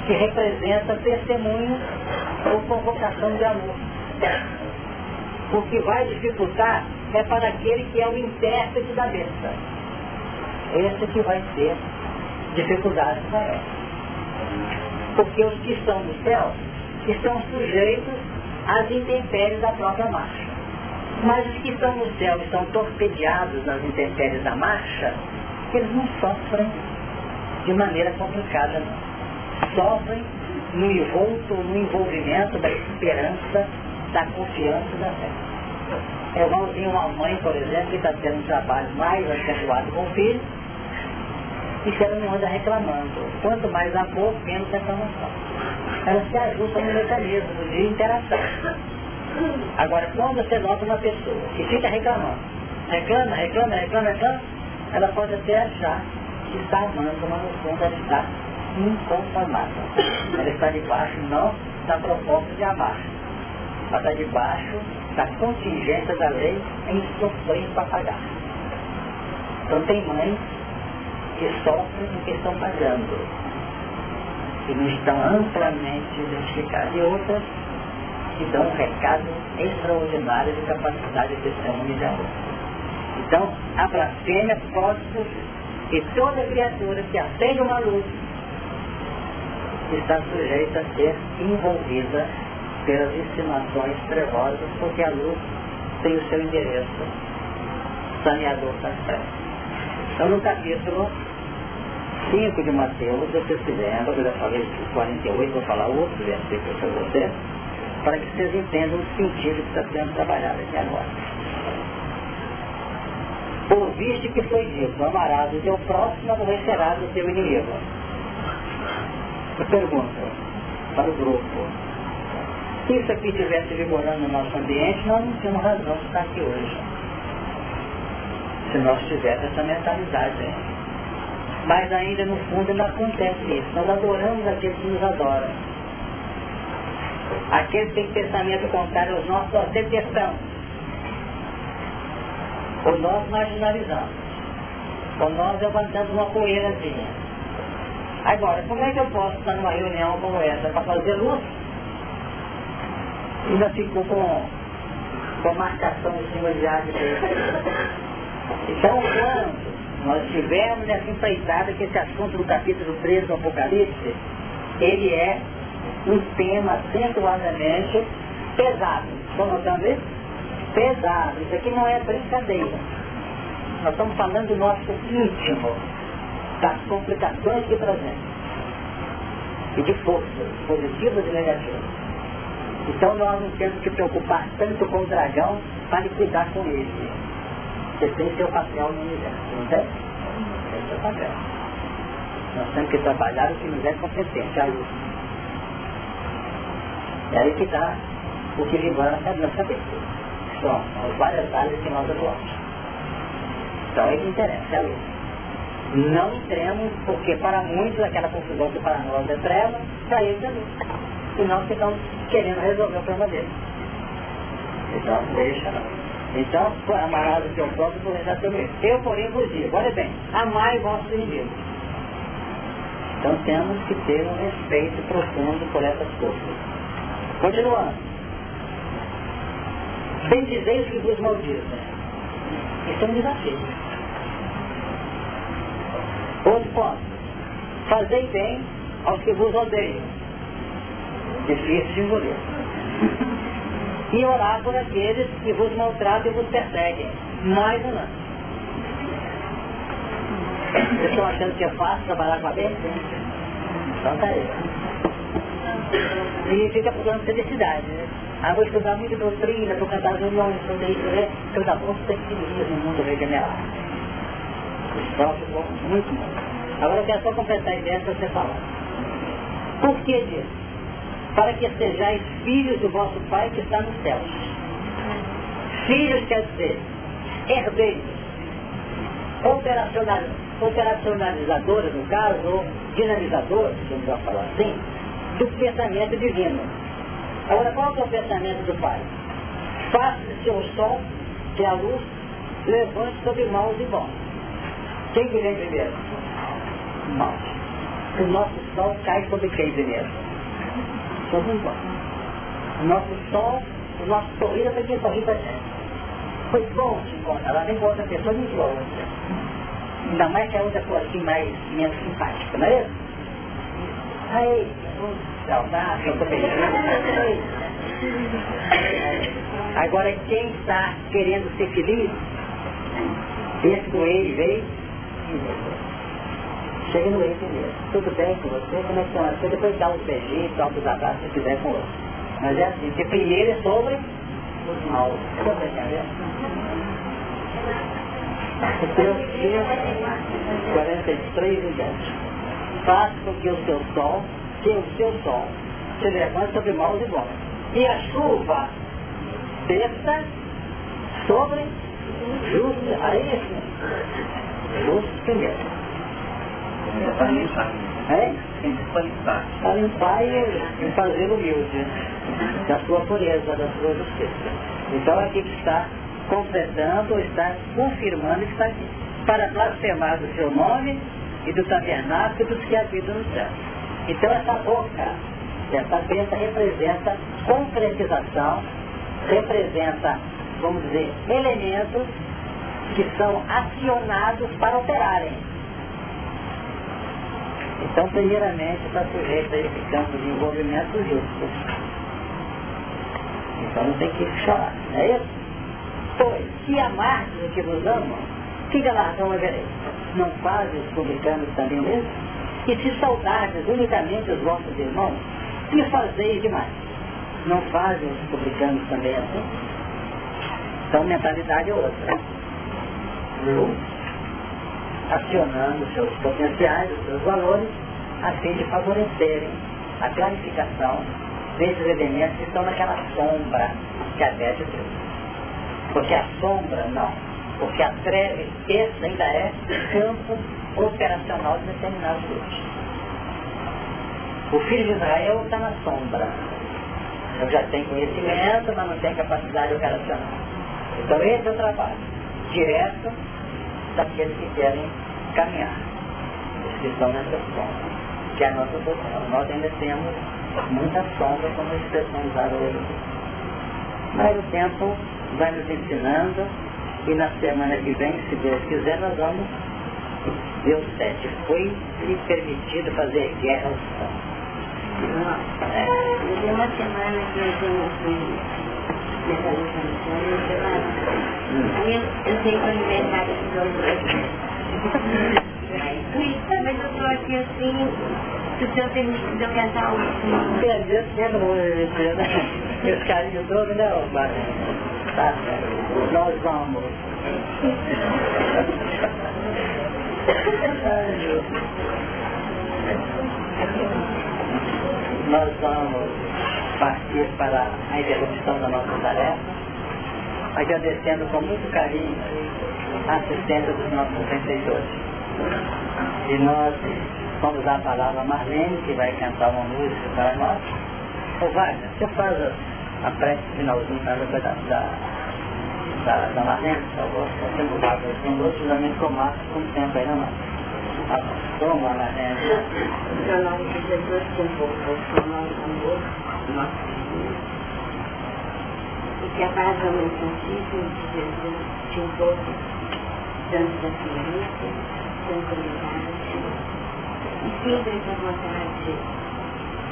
Speaker 1: que representa testemunho ou convocação de amor. O que vai dificultar é para aquele que é o intérprete da besta. Esse que vai ter dificuldade maior. Porque os que estão no céu estão sujeitos às intempéries da própria marcha. Mas os que estão no céu estão torpedeados nas intempéries da marcha, eles não sofrem de maneira complicada, não. Sofrem no envolto, no envolvimento da esperança, da confiança da fé. É igualzinho uma mãe, por exemplo, que está tendo um trabalho mais acentuado com o filho, e que ela não anda reclamando. Quanto mais amor, menos reclamação. Ela se ajusta no mecanismo de interação. Agora, quando você nota uma pessoa que fica reclamando, reclama, reclama, reclama, reclama, ela pode até achar que está amando, mas no fundo ela está inconformada. Ela está debaixo não da proposta de amar, mas está debaixo da contingência da lei em sofrer para pagar. Então tem mães que sofrem porque estão pagando, que não estão amplamente identificadas, e outras que dão um recado extraordinário de capacidade de testemunho de amor. Então, a blasfêmia pode surgir. E toda criatura que acende uma luz está sujeita a ser envolvida pelas estimações trevosas, porque a luz tem o seu endereço saneador trevas. Então, no capítulo 5 de Mateus, vocês se lembram, eu já falei 48, vou falar outro versículo para vocês, para que vocês entendam o sentido que está sendo trabalhado aqui agora. Ouviste que foi dito, amarás o teu próximo, aborrecerás o teu inimigo. Eu pergunto para o grupo, se isso aqui estivesse vigorando no nosso ambiente, nós não tínhamos razão de estar aqui hoje. Se nós tivéssemos essa mentalidade. Mas ainda no fundo não acontece isso. Nós adoramos aqueles que nos adoram. Aqueles que têm pensamento contrário aos nossos, nós detestamos. Ou nós marginalizamos. Ou nós levantamos uma poeirazinha. Agora, como é que eu posso estar numa reunião como essa para fazer luz? Ainda ficou com, com marcação em cima de arte Então, quando nós tivemos nessa empreitada que esse assunto do capítulo 13 do Apocalipse, ele é um tema acentuadamente pesado. Estão notando isso? Pesado. Isso aqui não é brincadeira. Nós estamos falando do nosso íntimo, das complicações que trazemos. E de forças, positivas e negativas. Então nós não temos que preocupar tanto com o dragão para cuidar com ele. Você tem seu papel no universo, não tem? Tem seu papel. Nós temos que trabalhar o que nos é competente, a luz. É aí que está o que libera a nossa pessoa. São as várias áreas que nós atuamos. Então é que interessa, é a luz. Não entremos, porque para muitos aquela confusão que para nós é treva, para eles é luz. E nós ficamos querendo resolver o problema deles. Então, deixa não. Então, amarás o teu próprio por exatamente. Eu, porém, vos digo, olha bem, amai vossos inimigos. Então temos que ter um respeito profundo por essas coisas. Continuando. Bendizeis que vos maldizem. Isso é um desafio. Outro ponto. Fazei bem aos que vos odeiam. Difícil de engolir e orar por aqueles que vos maltratam e vos perseguem. Mais ou menos. Vocês estão achando que é fácil trabalhar com a mente? Então tá aí. E fica procurando felicidade, né? Ah, vou estudar muito doutrina, vou cantar violão, estudar isso, né? Já vou ter que no mundo regenerado. Então ficou muito bom. Agora eu quero só completar a ideia que você falou. Por que disso? para que sejais filhos do vosso Pai que está nos céus. Filhos quer dizer, herdeiros, operacional, operacionalizadores, no caso, ou dinamizadores, vamos falar assim, do pensamento divino. Agora, qual é o pensamento do Pai? Faça-se seu sol, que é a luz, levante sobre maus e bons. Quem que vem primeiro? Maus. O nosso sol cai sobre quem primeiro? Sobre os bons. O nosso sol, o nosso sorriso é para quem sorri para gente. Foi bom te encontrar. Ela com outra pessoa muito boa. Ainda mais que a outra for assim mais menos simpática, não é isso? Aí, Agora quem está querendo ser feliz, esse com ele veio chega no ele primeiro. Tudo bem com você, como é que estão as coisas? Depois dá um beijinho, dá abraços se quiser com outro. Mas é assim, porque primeiro é sobre os maus. Você está entendendo? O teu 43 e 10. Faz com que o seu sol, que o seu sol, se levante sobre maus e bons. E a chuva desça sobre justos. Aí, justos primeiro.
Speaker 6: Para limpar.
Speaker 1: É?
Speaker 6: Para limpar.
Speaker 1: Para limpar e, fazer humilde da sua pureza, da sua justiça. Então aqui que está completando, está confirmando está aqui. Para blasfemar do seu nome e do tabernáculo dos que habitam no céu. Então essa boca, essa bênção representa concretização, representa, vamos dizer, elementos que são acionados para operarem. Então, primeiramente, está sujeito a esse campo de envolvimento justo. Então não tem que chorar, não é isso? Pois, se amardes o que vos amam, que galardão havereis? Não fazem os publicanos também mesmo? E se saudardes unicamente os vossos irmãos, que fazeis demais? Não fazem os publicanos também assim? Então, mentalidade é outra. Um, acionando os seus potenciais, os seus valores, a fim de favorecerem a clarificação desses elementos que estão naquela sombra que a Beth deu. Porque a sombra não. Porque a treva esse ainda é campo operacional de determinados grupos. O filho de Israel está na sombra. Ele já tem conhecimento, mas não tem capacidade operacional. Então esse é o trabalho direto daqueles que querem caminhar. Os que estão nessa sombra. Que é a nossa posição. Nós ainda temos muita sombra como expressão usada hoje. Mas o tempo vai nos ensinando e na semana que vem, se Deus quiser, nós vamos o sete. Foi lhe permitido fazer guerra aos santos.
Speaker 7: É. uma semana que eu tenho nessa luta no céu, Aí eu, eu sei que o aniversário de dois mas eu estou aqui assim, se o senhor permitir de eu cantar o último.
Speaker 1: Deus sempre vou Meus carinhos todos, né, Tá Nós vamos. Nós vamos partir para a interrupção da nossa tarefa, agradecendo com muito carinho a assistência dos nossos professores. E nós vamos dar a palavra a Marlene, que vai cantar uma música para nós. Ô Wagner, você faz a, a prece finalzinho da, da, da, da Marlene, por favor. Nós temos o Wagner, tem dois juntamente com o tempo aí, não é? Ah, toma, Marlene.
Speaker 7: Em nome de Jesus, que envolveu o nosso amor, nosso Senhor. E que a paz do Mãe Santíssima de Jesus te envolva, dando da ciência, tranquilidade, e sempre essa vontade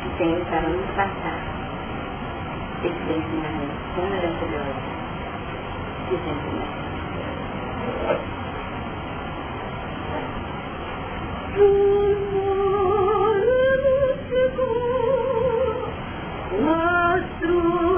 Speaker 7: que tenho para nos passar esse ensinamento tão maravilhoso que sempre mais. Nuestros